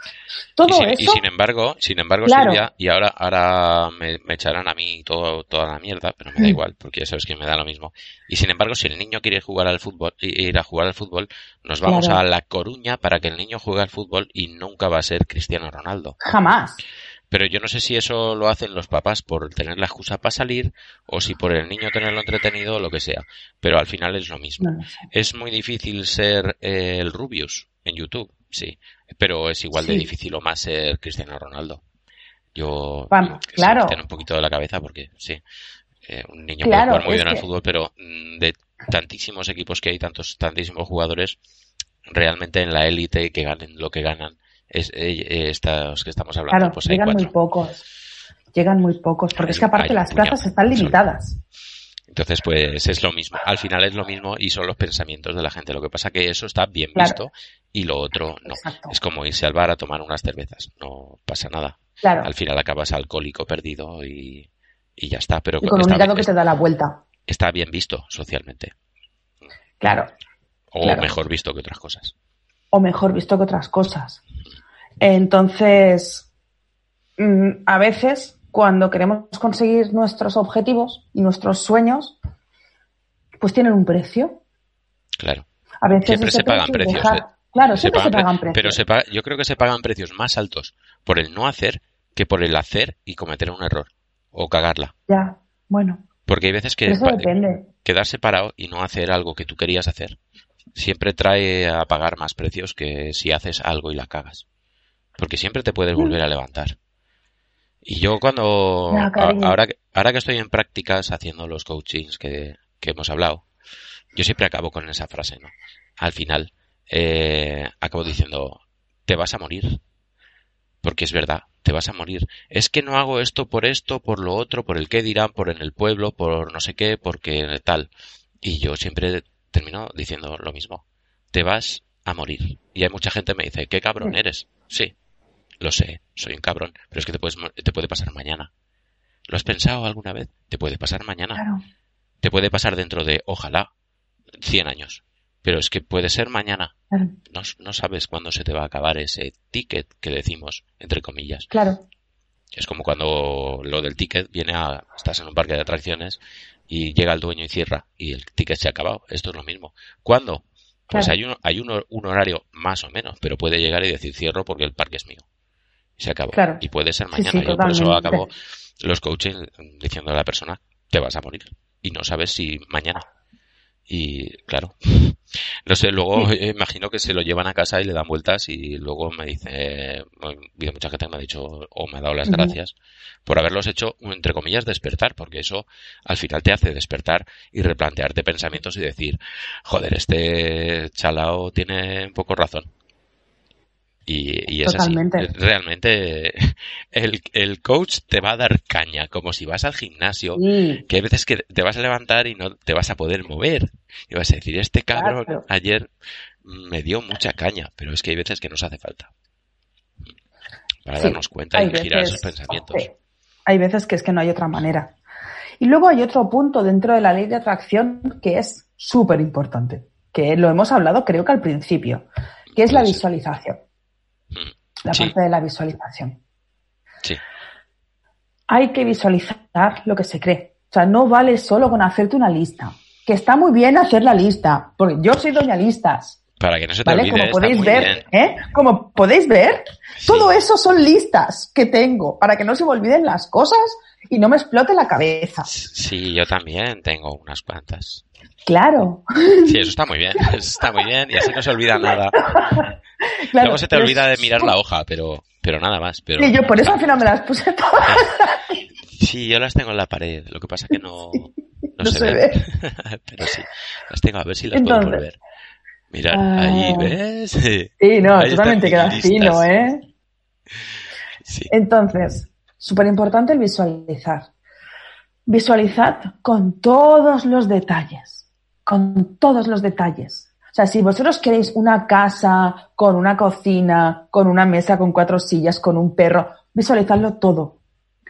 Todo y sin, eso. Y sin embargo, sin embargo, Silvia, y ahora, ahora me, echarán a mí todo, toda la mierda, pero me da mm. igual, porque ya sabes que me da lo mismo. Y sin embargo, si el niño quiere jugar al fútbol, ir a jugar al fútbol, nos vamos a La Coruña para que el niño juegue al fútbol y nunca va a ser Cristiano Ronaldo. Jamás. Pero yo no sé si eso lo hacen los papás por tener la excusa para salir o si por el niño tenerlo entretenido o lo que sea. Pero al final es lo mismo. Es muy difícil ser eh, el Rubius en YouTube, sí. Pero es igual de difícil o más ser Cristiano Ronaldo. Yo Vamos, claro. un poquito de la cabeza porque sí. Eh, un niño puede jugar muy bien al fútbol, pero mm, de tantísimos equipos que hay, tantos, tantísimos jugadores, realmente en la élite que ganen lo que ganan es, eh, estos que estamos hablando. Claro, pues llegan muy pocos. Llegan muy pocos, porque es que aparte las plazas están limitadas. Entonces, pues es lo mismo. Al final es lo mismo y son los pensamientos de la gente. Lo que pasa que eso está bien visto y lo otro no. Es como irse al bar a tomar unas cervezas. No pasa nada. Claro. Al final acabas alcohólico perdido y, y ya está. Pero y con un hígado que te da la vuelta. Está bien visto socialmente. Claro. O mejor visto que otras cosas. O mejor visto que otras cosas. Entonces, mm, a veces, cuando queremos conseguir nuestros objetivos y nuestros sueños, pues tienen un precio. Claro. A veces siempre se pagan precios. ¿eh? Claro, siempre se pagan, precios. Pero yo creo que se pagan precios más altos por el no hacer que por el hacer y cometer un error o cagarla. Ya, bueno. Porque hay veces que quedarse parado y no hacer algo que tú querías hacer siempre trae a pagar más precios que si haces algo y la cagas porque siempre te puedes volver a levantar. Y yo cuando, ahora, ahora que estoy en prácticas haciendo los coachings que, hemos hablado, yo siempre acabo con esa frase, ¿no? Al final, eh, acabo diciendo, te vas a morir. Porque es verdad, te vas a morir. Es que no hago esto por esto, por lo otro, por el qué dirán, por en el pueblo, por no sé qué, porque tal. Y yo siempre termino diciendo lo mismo. Te vas a morir. Y hay mucha gente que me dice, qué cabrón eres. Sí, lo sé, soy un cabrón, pero es que te, puedes, te puede pasar mañana. ¿Lo has pensado alguna vez? Te puede pasar mañana. Te puede pasar dentro de, ojalá, 100 años. Pero es que puede ser mañana. No, no, sabes cuándo se te va a acabar ese ticket que decimos, entre comillas. Claro. Es como cuando lo del ticket viene a, estás en un parque de atracciones y llega el dueño y cierra y el ticket se ha acabado. Esto es lo mismo. ¿Cuándo? Pues hay, un, hay un, un horario más o menos, pero puede llegar y decir cierro porque el parque es mío se acabó. Y puede ser mañana. Yo por eso acabo los coaching diciendo a la persona, te vas a morir. Y no sabes si mañana. Y claro, [laughs] no sé, luego [laughs] imagino que se lo llevan a casa y le dan vueltas y luego me dice, habido mucha gente me ha dicho o me ha dado las gracias por haberlos hecho, entre comillas, despertar, porque eso al final te hace despertar y replantearte pensamientos y decir, joder, este chalao tiene un poco razón. Y, es así. Realmente [laughs] el, el, coach te va a dar caña, como si vas al gimnasio, que hay veces que te vas a levantar y no te vas a poder mover. Y vas a decir, este cabrón ayer me dio mucha caña, pero es que hay veces que nos hace falta. Para darnos cuenta y girar esos pensamientos. Hay veces que es que no hay otra manera. Y luego hay otro punto dentro de la ley de atracción que es súper importante, que lo hemos hablado creo que al principio, que es la visualización. La parte de la visualización. Sí. Hay que visualizar lo que se cree. O sea, no vale solo con hacerte una lista. Que está muy bien hacer la lista, porque yo soy doña listas. Para que no se te olvide, Como podéis ver, ¿eh? Como podéis ver, todo eso son listas que tengo para que no se me olviden las cosas y no me explote la cabeza. Sí, yo también tengo unas cuantas. Claro. Sí, eso está muy bien, eso está muy bien y así no se olvida nada. [laughs] Luego se te olvida de mirar la hoja, pero, pero nada más. Pero, sí, yo por eso al final me las puse todas. [laughs] Sí, yo las tengo en la pared, lo que pasa que [laughs] no, no, se, ve. pero sí, las tengo a ver si las puedo volver. Mira, ahí, ¿ves? Sí, [laughs] no, totalmente quedas fino, ¿eh? Sí. Entonces, súper importante el visualizar. Visualizad con todos los detalles, con todos los detalles. O sea, si vosotros queréis una casa con una cocina, con una mesa con cuatro sillas, con un perro, visualizadlo todo.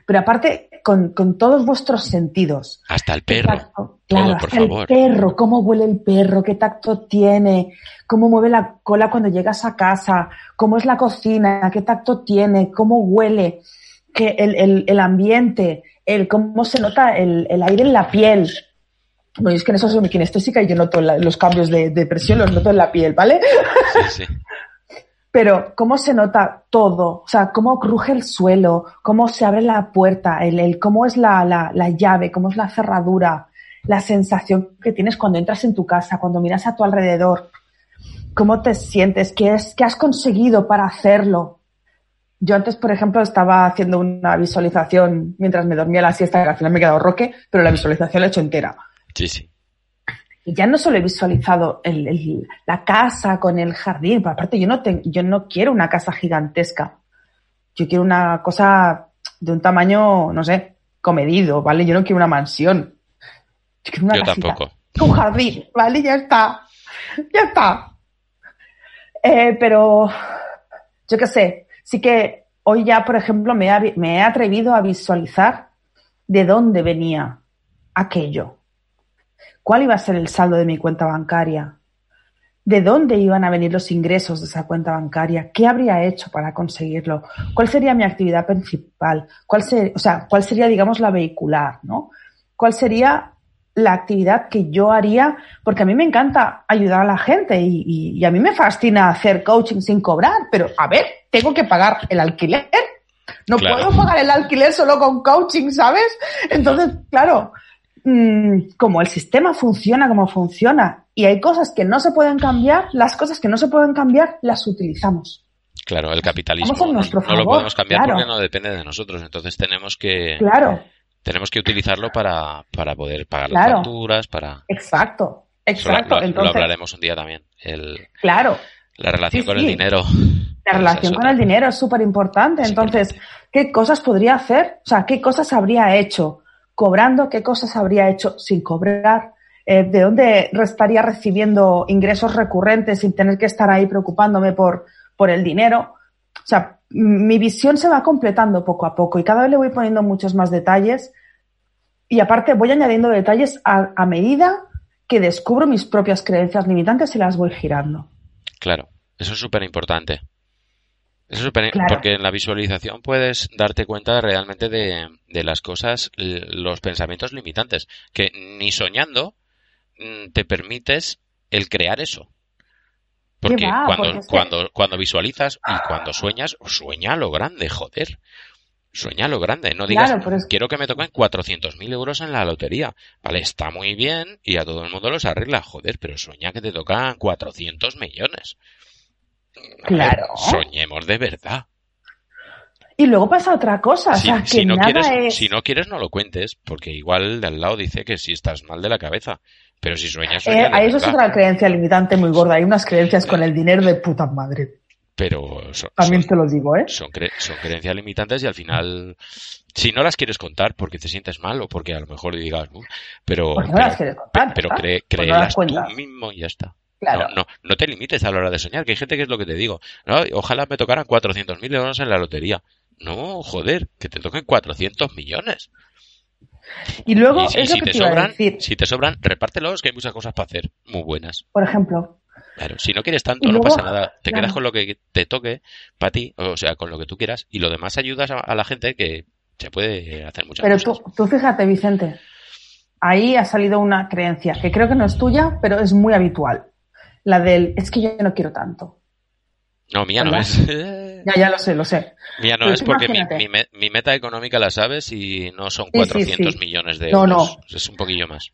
Pero aparte, con, todos vuestros sentidos. Hasta el perro. claro, hasta el perro, cómo huele el perro, qué tacto tiene, cómo mueve la cola cuando llegas a casa, cómo es la cocina, qué tacto tiene, cómo huele, que el, el, ambiente, el cómo se nota el, el, aire en la piel. Bueno, es que en eso soy kinestésica y yo noto los cambios de, de, presión, los noto en la piel, ¿vale? Sí, sí. [laughs] Pero cómo se nota todo, o sea, cómo cruje el suelo, cómo se abre la puerta, el, el cómo es la, la, la llave, cómo es la cerradura, la sensación que tienes cuando entras en tu casa, cuando miras a tu alrededor, cómo te sientes, qué, es, qué has conseguido para hacerlo. Yo antes, por ejemplo, estaba haciendo una visualización mientras me dormía la siesta, que al final me he quedado roque, pero la visualización la he hecho entera. Sí, sí. Y ya no solo he visualizado el, la casa con el jardín, pero aparte yo no, yo no quiero una casa gigantesca. Yo quiero una cosa de un tamaño, no sé, comedido, ¿vale? Yo no quiero una mansión. Yo quiero una tampoco. Un jardín, ¿vale? Ya está. Ya está. Eh, pero, yo qué sé, sí que hoy ya, por ejemplo, me, me he atrevido a visualizar de dónde venía aquello cuál iba a ser el saldo de mi cuenta bancaria, de dónde iban a venir los ingresos de esa cuenta bancaria, qué habría hecho para conseguirlo, cuál sería mi actividad principal, cuál, o sea, cuál sería, digamos, la vehicular, ¿no? ¿Cuál sería la actividad que yo haría? Porque a mí me encanta ayudar a la gente y, a mí me fascina hacer coaching sin cobrar, pero a ver, tengo que pagar el alquiler. No puedo pagar el alquiler solo con coaching, ¿sabes? Entonces, claro, como el sistema funciona como funciona y hay cosas que no se pueden cambiar, las cosas que no se pueden cambiar las utilizamos. Claro, el capitalismo no, lo podemos cambiar porque no depende de nosotros, entonces tenemos que claro. tenemos que utilizarlo para, para poder pagar las facturas, para Exacto, exacto. Lo, entonces, lo hablaremos un día también. El, claro. La relación con el dinero. La relación con el dinero es súper importante. Entonces, ¿qué cosas podría hacer? O sea, ¿qué cosas habría hecho? Cobrando, qué cosas habría hecho sin cobrar, eh, de dónde estaría recibiendo ingresos recurrentes sin tener que estar ahí preocupándome por, por el dinero. O sea, mi visión se va completando poco a poco y cada vez le voy poniendo muchos más detalles y aparte voy añadiendo detalles a, a medida que descubro mis propias creencias limitantes y las voy girando. Claro, eso es súper importante. Eso es porque en la visualización puedes darte cuenta realmente de, de, las cosas, los pensamientos limitantes, que ni soñando mm, te permites el crear eso. Porque cuando, cuando, cuando visualizas y cuando sueñas, sueña lo grande, joder. Sueña lo grande, no digas, quiero que me toquen 400.000 euros en la lotería. Vale, está muy bien y a todo el mundo los arregla, joder, pero sueña que te tocan 400 millones. Claro. soñemos de verdad. Y luego pasa otra cosa. Si, no quieres, si no quieres, no lo cuentes, porque igual de al lado dice que si estás mal de la cabeza. Pero si sueñas. Eh, eso es otra creencia limitante muy gorda. Hay unas creencias con el dinero de puta madre. Pero. También te lo digo, ¿eh? Son, creencias limitantes y al final. Si no las quieres contar porque te sientes mal o porque a lo mejor digas. pero. Pues no las quieres contar. Pero pues créelas tú mismo y ya está. No, no, no, te limites a la hora de soñar, que hay gente que es lo que te digo. ojalá me tocaran 400.000 euros en la lotería. No, joder, que te toquen 400 millones. Y luego, si, te, sobran, si te sobran, repártelos, que hay muchas cosas para hacer, muy buenas. Por ejemplo. Claro, si no quieres tanto, no pasa nada. Te quedas con lo que te toque para ti, o sea, con lo que tú quieras, y lo demás ayudas a, la gente que se puede hacer muchas pero cosas. Pero tú, tú fíjate, Vicente, ahí ha salido una creencia que creo que no es tuya, pero es muy habitual la del es que yo no quiero tanto. No, mía no es. [laughs] ya, ya lo sé, lo sé. Mía no es porque mi, meta económica la sabes y no son 400 millones de euros. No, no. Es un poquillo más.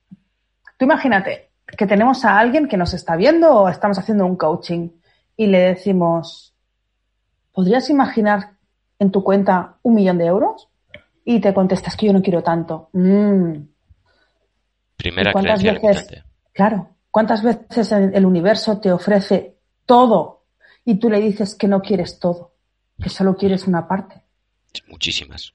Tú imagínate que tenemos a alguien que nos está viendo o estamos haciendo un coaching y le decimos, ¿podrías imaginar en tu cuenta un millón de euros? Y te contestas que yo no quiero tanto. Mm. Primera creencia veces, Claro. ¿Cuántas veces el universo te ofrece todo y tú le dices que no quieres todo, que solo quieres una parte? Muchísimas.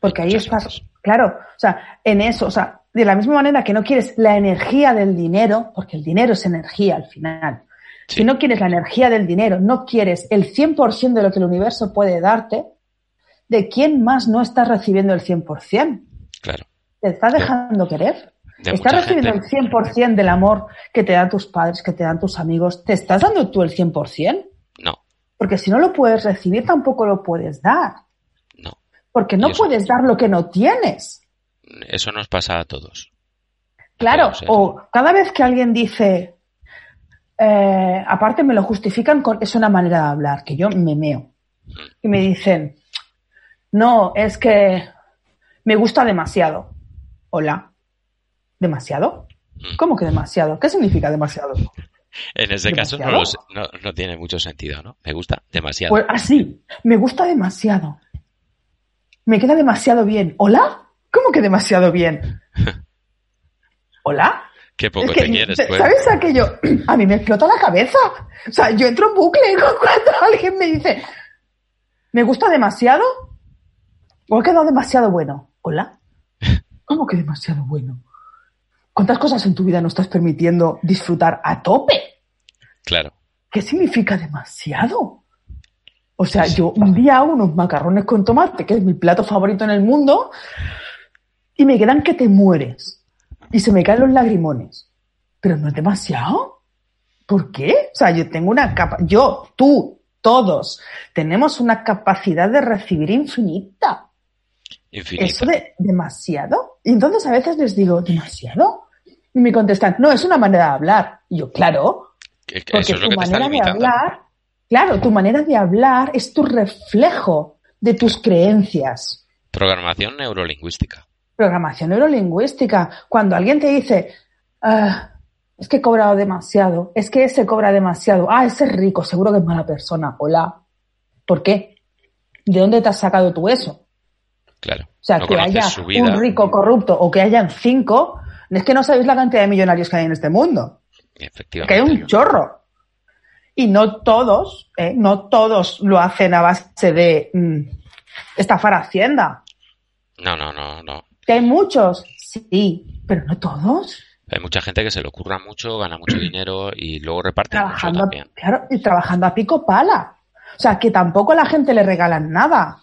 Porque ahí estás, claro, o sea, en eso, o sea, de la misma manera que no quieres la energía del dinero, porque el dinero es energía al final. Si no quieres la energía del dinero, no quieres el 100% de lo que el universo puede darte, ¿de quién más no estás recibiendo el 100%? Claro. ¿Te está dejando querer? ¿Estás recibiendo el 100% del amor que te dan tus padres, que te dan tus amigos? ¿Te estás dando tú el 100%? No. Porque si no lo puedes recibir, tampoco lo puedes dar. No. Porque no puedes dar lo que no tienes. Eso nos pasa a todos. Claro, o cada vez que alguien dice, eh, aparte me lo justifican con, es una manera de hablar, que yo me meo. Mm. Y me dicen, no, es que me gusta demasiado. Hola. ¿Demasiado? Mm. ¿Cómo que demasiado? ¿Qué significa demasiado? En ese caso no, no, tiene mucho sentido, ¿no? Me gusta demasiado. Pues así, me gusta demasiado. Me queda demasiado bien. ¿Hola? ¿Cómo que demasiado bien? [laughs] ¿Hola? Qué poco te quieres, pues. ¿Sabes aquello? [clears throat] A mí me explota la cabeza. O sea, yo entro en bucle [laughs] cuando alguien me dice, ¿me gusta demasiado? ¿O ha quedado demasiado bueno? ¿Hola? [laughs] ¿Cómo que demasiado bueno? ¿Cuántas cosas en tu vida no estás permitiendo disfrutar a tope? Claro. ¿Qué significa demasiado? O sea, yo un día hago unos macarrones con tomate, que es mi plato favorito en el mundo, y me quedan que te mueres. Y se me caen los lagrimones. Pero no es demasiado. ¿Por qué? O sea, yo tengo una capa, yo, tú, todos, tenemos una capacidad de recibir infinita. Infinita. ¿Eso de demasiado? Y entonces a veces les digo, ¿demasiado? Y me contestan, no, es una manera de hablar. Y yo, claro. porque tu manera de hablar, claro, tu manera de hablar es tu reflejo de tus creencias. Programación neurolingüística. Programación neurolingüística. Cuando alguien te dice, ah, es que he cobrado demasiado, es que ese cobra demasiado, ah, ese es rico, seguro que es mala persona. Hola. ¿Por qué? ¿De dónde te has sacado tú eso? Claro. O sea, que haya un rico corrupto o que hayan cinco, es que no sabéis la cantidad de millonarios que hay en este mundo. Efectivamente. Que hay un chorro. Y no todos, ¿eh? no todos lo hacen a base de mm, estafar Hacienda. No, no, no, no. ¿Que hay muchos? Sí, pero no todos. Hay mucha gente que se le ocurra mucho, gana mucho dinero y luego reparte trabajando, mucho también. Claro, y trabajando a pico pala. O sea, que tampoco a la gente le regalan nada.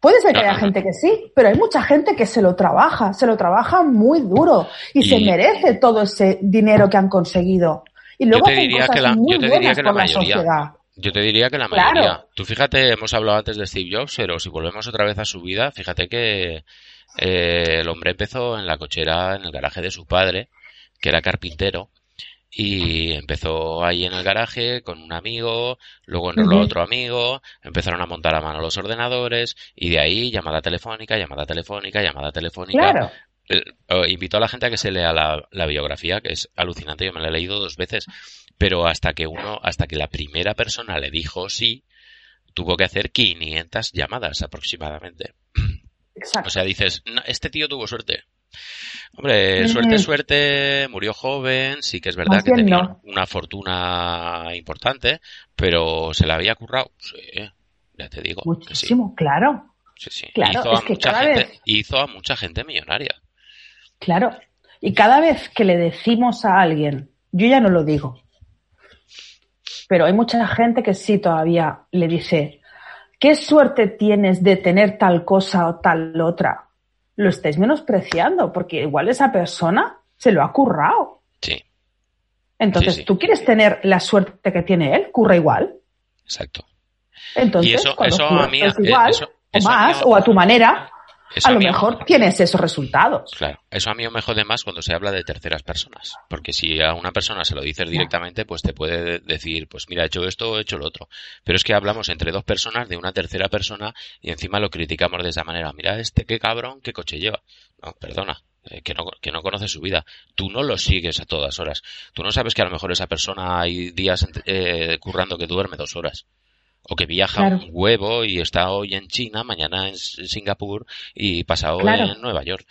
Puede ser que haya gente que sí, pero hay mucha gente que se lo trabaja, se lo trabaja muy duro y, se merece todo ese dinero que han conseguido. Y luego yo te diría que la, yo te diría que la mayoría. yo te diría que la mayoría. Tú fíjate, hemos hablado antes de Steve Jobs, pero si volvemos otra vez a su vida, fíjate que eh, el hombre empezó en la cochera, en el garaje de su padre, que era carpintero, y empezó ahí en el garaje con un amigo, luego enroló otro amigo, empezaron a montar a mano los ordenadores y de ahí llamada telefónica, llamada telefónica, llamada telefónica. Claro. invitó a la gente a que se lea la, la, biografía, que es alucinante, yo me la he leído dos veces, pero hasta que uno, hasta que la primera persona le dijo sí, tuvo que hacer 500 llamadas aproximadamente. [clears throat] Exacto. O sea, dices, este tío tuvo suerte. Hombre, suerte, suerte, murió joven, sí que es verdad que tenía una fortuna importante, pero se la había currado, sí, ya te digo. Muchísimo, claro. Sí, sí. hizo, a mucha gente, hizo a mucha gente millonaria. Claro. Y cada vez que le decimos a alguien, yo ya no lo digo, pero hay mucha gente que sí todavía le dice, ¿qué suerte tienes de tener tal cosa o tal otra? Lo estáis menospreciando, porque igual esa persona se lo ha currado. Sí. Entonces, ¿tú quieres tener la suerte que tiene él? Curra igual. Exacto. Entonces, eso, a mí, igual, o más, o a tu manera, a lo mejor tienes esos resultados. Claro, eso a mí me jode más cuando se habla de terceras personas, porque si a una persona se lo dices directamente, pues te puede decir, pues mira, he hecho esto, he hecho lo otro. Pero es que hablamos entre dos personas de una tercera persona y encima lo criticamos de esa manera. Mira, este qué cabrón, qué coche lleva. No, perdona. Eh, que, no, que no conoce su vida. Tú no lo sigues a todas horas. Tú no sabes que a lo mejor esa persona hay días eh, currando que duerme dos horas o que viaja un huevo y está hoy en China, mañana en Singapur y pasado en Nueva York.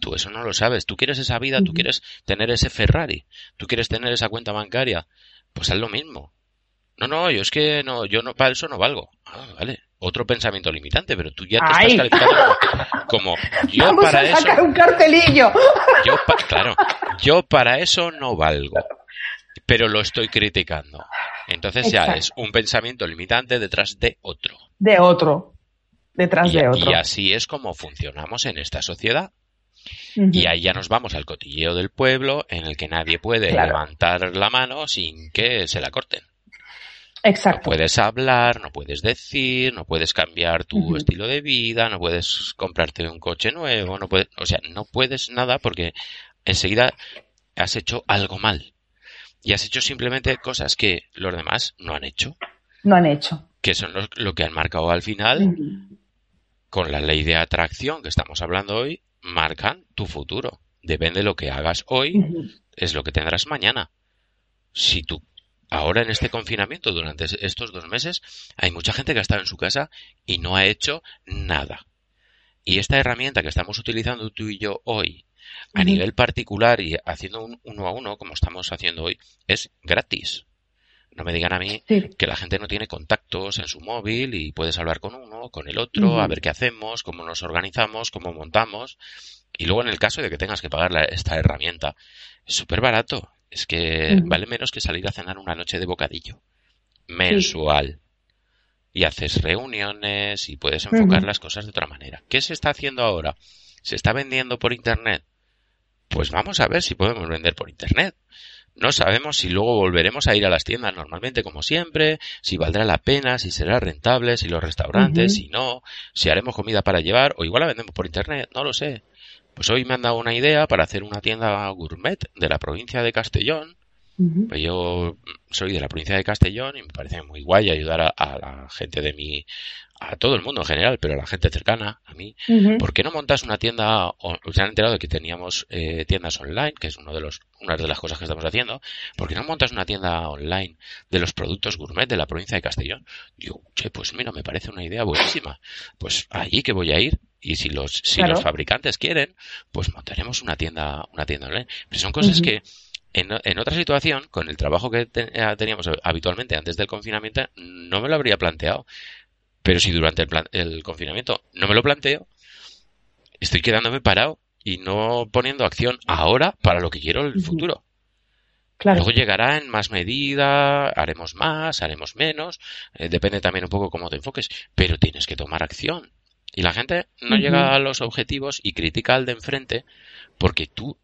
Tú eso no lo sabes. Tú quieres esa vida, tú quieres tener ese Ferrari, tú quieres tener esa cuenta bancaria. Pues haz lo mismo. No, no, yo es que no, yo no, para eso no valgo. Ah, vale. Otro pensamiento limitante, pero tú ya te estás calificando como, [laughs] yo para eso. un cartelillo. [laughs] Yo, claro, yo para eso no valgo [laughs] pero lo estoy criticando. Entonces ya es un pensamiento limitante detrás de otro. De otro. detrás de otro. Y así es como funcionamos en esta sociedad. Y ahí ya nos vamos al cotilleo del pueblo en el que nadie puede levantar la mano sin que se la corten. Exacto. No puedes hablar, no puedes decir, no puedes cambiar tu estilo de vida, no puedes comprarte un coche nuevo, no puedes, o sea, no puedes nada porque enseguida has hecho algo mal. Y has hecho simplemente cosas que los demás no han hecho. No han hecho. Que son lo, que han marcado al final con la ley de atracción que estamos hablando hoy, marcan tu futuro. Depende de lo que hagas hoy, es lo que tendrás mañana. Si tú ahora en este confinamiento, durante estos dos meses, hay mucha gente que ha estado en su casa y no ha hecho nada. Y esta herramienta que estamos utilizando tú y yo hoy, a nivel particular y haciendo un uno a uno, como estamos haciendo hoy, es gratis. No me digan a mí que la gente no tiene contactos en su móvil y puedes hablar con uno, con el otro, a ver qué hacemos, cómo nos organizamos, cómo montamos. Y luego en el caso de que tengas que pagar esta herramienta, es súper barato. Es que vale menos que salir a cenar una noche de bocadillo. Mensual. Y haces reuniones y puedes enfocar las cosas de otra manera. ¿Qué se está haciendo ahora? ¿Se está vendiendo por Internet? Pues vamos a ver si podemos vender por Internet. No sabemos si luego volveremos a ir a las tiendas normalmente como siempre, si valdrá la pena, si será rentable, si los restaurantes, si no, si haremos comida para llevar o igual la vendemos por internet, no lo sé. Pues hoy me han dado una idea para hacer una tienda gourmet de la provincia de Castellón. Pues yo soy de la provincia de Castellón y me parece muy guay ayudar a, la gente de mi, a todo el mundo en general, pero a la gente cercana a mí. ¿Por qué no montas una tienda? Se han enterado de que teníamos eh, tiendas online, que es uno de los, una de las cosas que estamos haciendo. ¿Por qué no montas una tienda online de los productos gourmet de la provincia de Castellón? Digo, che, pues mira, me parece una idea buenísima. Pues allí que voy a ir y si los, si los fabricantes quieren, pues montaremos una tienda, una tienda online. Pero son cosas que en, en, otra situación, con el trabajo que eh, teníamos habitualmente antes del confinamiento, no me lo habría planteado. Pero si durante el, el confinamiento no me lo planteo, estoy quedándome parado y no poniendo acción ahora para lo que quiero en el futuro. Claro. Luego llegará en más medida, haremos más, haremos menos, eh, depende también un poco cómo te enfoques, pero tienes que tomar acción. Y la gente no llega a los objetivos y critica al de enfrente porque tú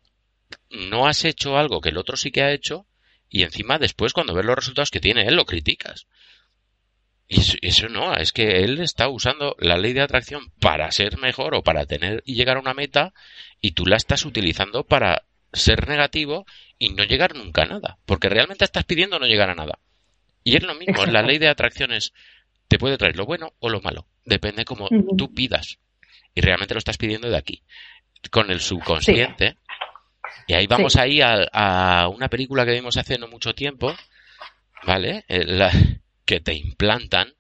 no has hecho algo que el otro sí que ha hecho y encima después cuando ves los resultados que tiene él lo criticas. Y eso, no, es que él está usando la ley de atracción para ser mejor o para tener y llegar a una meta y tú la estás utilizando para ser negativo y no llegar nunca a nada. Porque realmente estás pidiendo no llegar a nada. Y es lo mismo, la ley de atracción es te puede traer lo bueno o lo malo. Depende como tú pidas. Y realmente lo estás pidiendo de aquí. Con el subconsciente. Y ahí vamos ahí a, una película que vimos hace no mucho tiempo. ¿Vale? Eh, que te implantan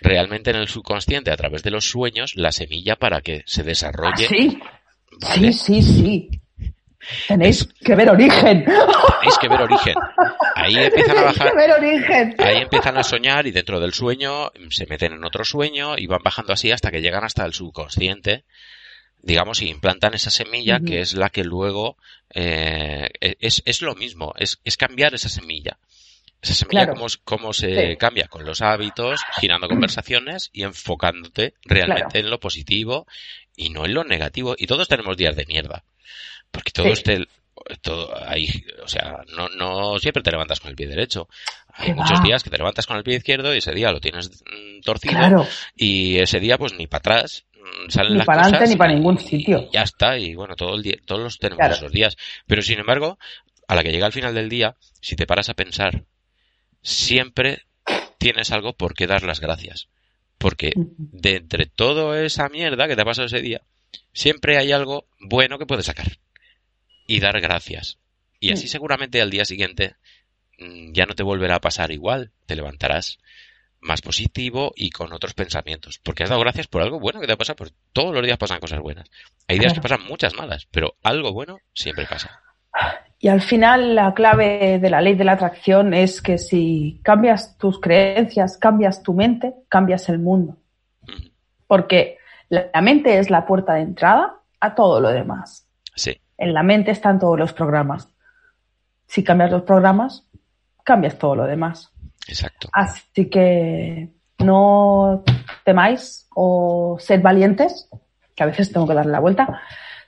realmente en el subconsciente a través de los sueños la semilla para que se desarrolle. sí, sí, sí, sí. Tenéis que ver origen. Tenéis que ver origen. Ahí empiezan a bajar. Que ver origen. Ahí empiezan a soñar y dentro del sueño se meten en otro sueño y van bajando así hasta que llegan hasta el subconsciente. Digamos, y implantan esa semilla que es la que luego eh, es, es lo mismo, es, es cambiar esa semilla. Esa semilla, cómo, se cambia con los hábitos, girando conversaciones y enfocándote realmente en lo positivo y no en lo negativo. Y todos tenemos días de mierda. Porque todo este, todo ahí, o sea, no, no siempre te levantas con el pie derecho. Hay muchos días que te levantas con el pie izquierdo y ese día lo tienes mm, torcido y ese día pues ni para atrás salen ni para adelante ni para ningún sitio. ya está y bueno, todo el día, todos los tenemos esos días. Pero sin embargo, a la que llega el final del día, si te paras a pensar, siempre tienes algo por qué dar las gracias. Porque de entre toda esa mierda que te ha pasado ese día, siempre hay algo bueno que puedes sacar y dar gracias. Y así mm. seguramente al día siguiente mm, ya no te volverá a pasar igual, te levantarás más positivo y con otros pensamientos, porque has dado gracias por algo bueno que te ha pasado, porque todos los días pasan cosas buenas. Hay días que pasan muchas malas, pero algo bueno siempre pasa. Y al final la clave de la ley de la atracción es que si cambias tus creencias, cambias tu mente, cambias el mundo. Porque la mente es la puerta de entrada a todo lo demás. Sí en la mente están todos los programas. Si cambias los programas, cambias todo lo demás. Exacto. Así que no temáis o sed valientes, que a veces tengo que darle la vuelta,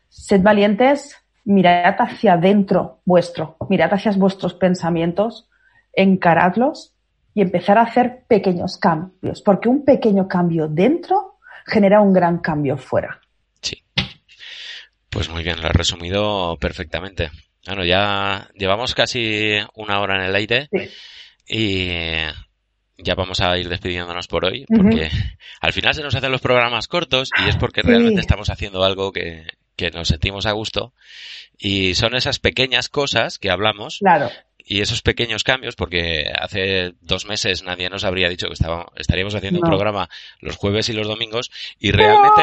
sed valientes, mirad hacia adentro vuestro, mirad hacia vuestros pensamientos, encaradlos y empezar a hacer pequeños cambios, porque un pequeño cambio dentro genera un gran cambio fuera. Sí. Pues muy bien, lo has resumido perfectamente. Bueno, ya llevamos casi una hora en el aire y ya vamos a ir despidiéndonos por hoy, porque al final se nos hacen los programas cortos y es porque realmente estamos haciendo algo que, que nos sentimos a gusto. Y son esas pequeñas cosas que hablamos claro. y esos pequeños cambios, porque hace dos meses nadie nos habría dicho que estábamos, estaríamos haciendo un programa los jueves y los domingos, y realmente,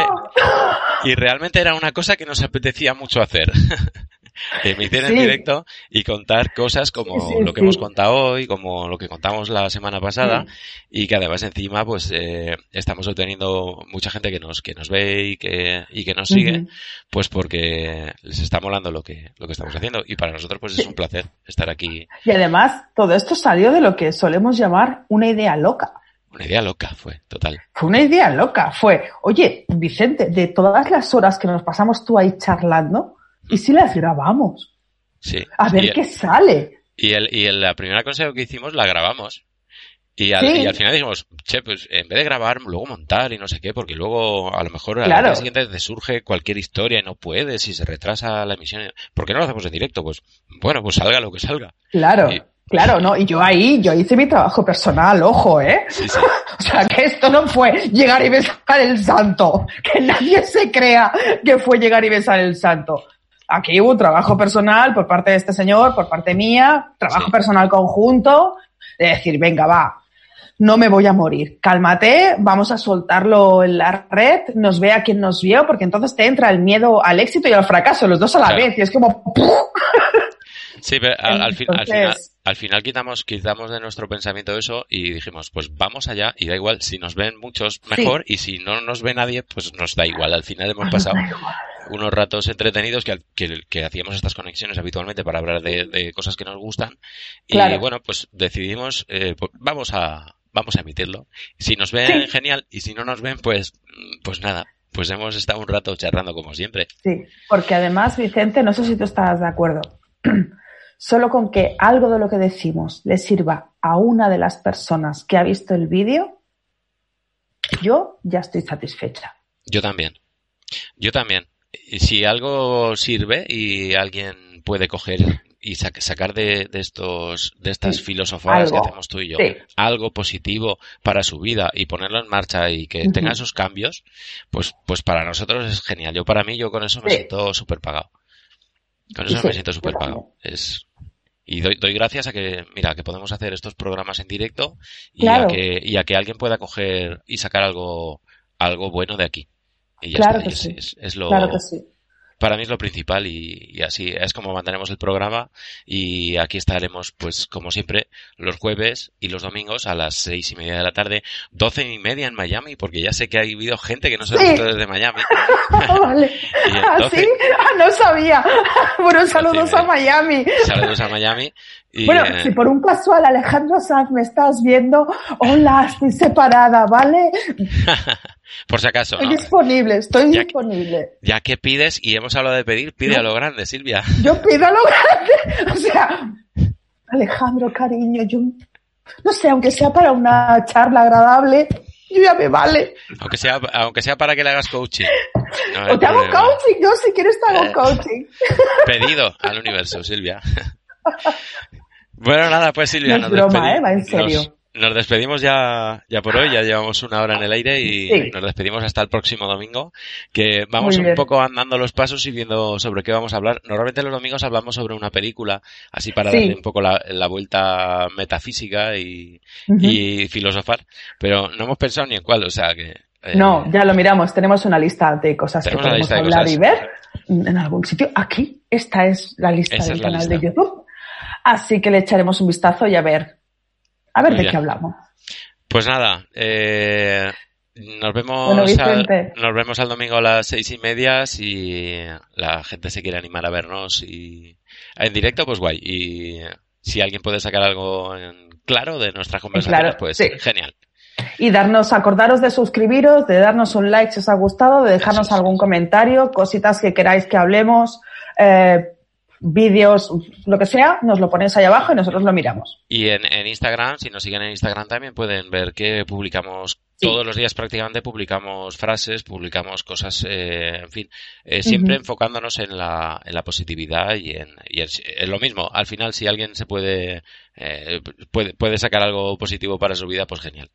y realmente era una cosa que nos apetecía mucho hacer. [laughs] [laughs] emitir en directo y contar cosas como lo que hemos contado hoy, como lo que contamos la semana pasada y que además encima pues eh, estamos obteniendo mucha gente que nos que nos ve y que y que nos sigue pues porque les está molando lo que lo que estamos haciendo y para nosotros pues es un placer estar aquí. Y además todo esto salió de lo que solemos llamar una idea loca. Una idea loca fue, total. Fue una idea loca, fue, oye, Vicente, de todas las horas que nos pasamos tú ahí charlando, ¿Y si las grabamos? Sí. A ver qué sale. Y, el, y el, la primera consejo que hicimos la grabamos. Y al, y al, final dijimos, che, pues en vez de grabar, luego montar y no sé qué, porque luego a lo mejor al día siguiente te surge cualquier historia y no puedes y se retrasa la emisión. ¿Por qué no lo hacemos en directo? Pues bueno, pues salga lo que salga. Claro. Claro, ¿no? Y yo ahí, yo hice mi trabajo personal, ojo, ¿eh? Sí, sí. [laughs] o sea, que esto no fue llegar y besar el santo. Que nadie se crea que fue llegar y besar el santo aquí hubo trabajo personal por parte de este señor, por parte mía, trabajo personal conjunto, de decir, venga, va, no me voy a morir, cálmate, vamos a soltarlo en la red, nos vea quien nos vio, porque entonces te entra el miedo al éxito y al fracaso, los dos a la vez, y es como... [laughs] Sí, pero al, final, al final quitamos, quitamos de nuestro pensamiento eso y dijimos, pues vamos allá y da igual, si nos ven muchos mejor y si no nos ve nadie, pues nos da igual. Al final hemos pasado unos ratos entretenidos que, que, hacíamos estas conexiones habitualmente para hablar de, cosas que nos gustan y bueno, pues decidimos, eh, pues vamos a, vamos a emitirlo. Si nos ven, genial, y si no nos ven, pues, pues nada, pues hemos estado un rato charlando como siempre. Sí, porque además, Vicente, no sé si tú estás de acuerdo. [clears throat] Solo con que algo de lo que decimos le sirva a una de las personas que ha visto el vídeo, yo ya estoy satisfecha. Yo también. Yo también. Si algo sirve y alguien puede coger y sacar de, estos de estas filosofadas que hacemos tú y yo algo positivo para su vida y ponerlo en marcha y que tenga esos cambios pues pues para nosotros es genial. Yo para mí yo con eso me siento súper pagado con eso me siento súper pagado es y doy, doy gracias a que mira que podemos hacer estos programas en directo y a que y a que alguien pueda coger y sacar algo algo bueno de aquí y ya claro está, es, lo claro que sí para mí es lo principal y, así es como mantenemos el programa y aquí estaremos pues como siempre los jueves y los domingos a las seis y media de la tarde, doce y media en Miami porque ya sé que ha habido gente que no se ha visto desde Miami. [laughs] vale. [laughs] ¿Ah, ¿sí? Ah, no sabía. [laughs] Bueno, saludos a Miami. Saludos a Miami. bueno, eh, si por un casual Alejandro Sanz me estás viendo, hola, estoy separada, ¿vale? Por si acaso. Estoy disponible, estoy disponible. ya que pides, y hemos hablado de pedir, pide a lo grande, Silvia. Yo [laughs] pido a lo grande. [laughs] O sea, Alejandro, cariño, yo no sé, aunque sea para una charla agradable, yo ya me vale. Aunque sea, aunque sea para que le hagas coaching. o te hago coaching, no, si quieres te hago eh, coaching. [laughs] Pedido al universo, Silvia. bueno, nada, pues Silvia. No es broma, ¿eh? Va en serio. Nos despedimos ya, ya por hoy, ya llevamos una hora en el aire y nos despedimos hasta el próximo domingo, que vamos un poco andando los pasos y viendo sobre qué vamos a hablar. Normalmente los domingos hablamos sobre una película, así para darle un poco la, vuelta metafísica y, filosofar, pero no hemos pensado ni en cuál, o sea que... Eh, no, ya lo miramos, tenemos una lista de cosas que podemos hablar y ver en algún sitio. Aquí, esta es la lista del canal de YouTube. Así que le echaremos un vistazo y a ver a ver de qué hablamos. Pues nada, eh, nos vemos, al, nos vemos al domingo a las seis y media si la gente se quiere animar a vernos y en directo, pues guay. Y si alguien puede sacar algo en claro de nuestras conversaciones, pues genial. Y darnos, acordaros de suscribiros, de darnos un like si os ha gustado, de dejarnos algún comentario, cositas que queráis que hablemos, eh, vídeos, lo que sea, nos lo ponéis ahí abajo y nosotros lo miramos. Y en, en Instagram, si nos siguen en Instagram también pueden ver que publicamos todos los días prácticamente publicamos frases, publicamos cosas, eh, en fin, eh, siempre enfocándonos en la, en la positividad y en, y en, lo mismo. Al final, si alguien se puede, eh, puede, puede sacar algo positivo para su vida, pues genial.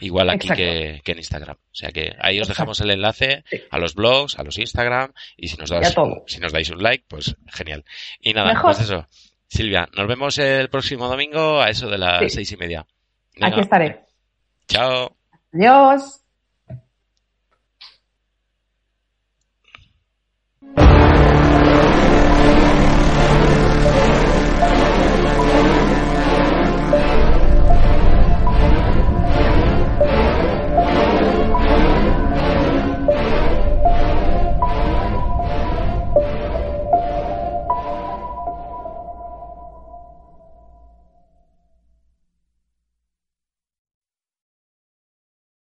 Igual aquí que, que, en Instagram. O sea que ahí os dejamos el enlace a los blogs, a los Instagram y si nos, dais, si nos dais un like, pues genial. Y nada, pues eso. Silvia, nos vemos el próximo domingo a eso de las seis y media. Aquí estaré. Chao. Adiós.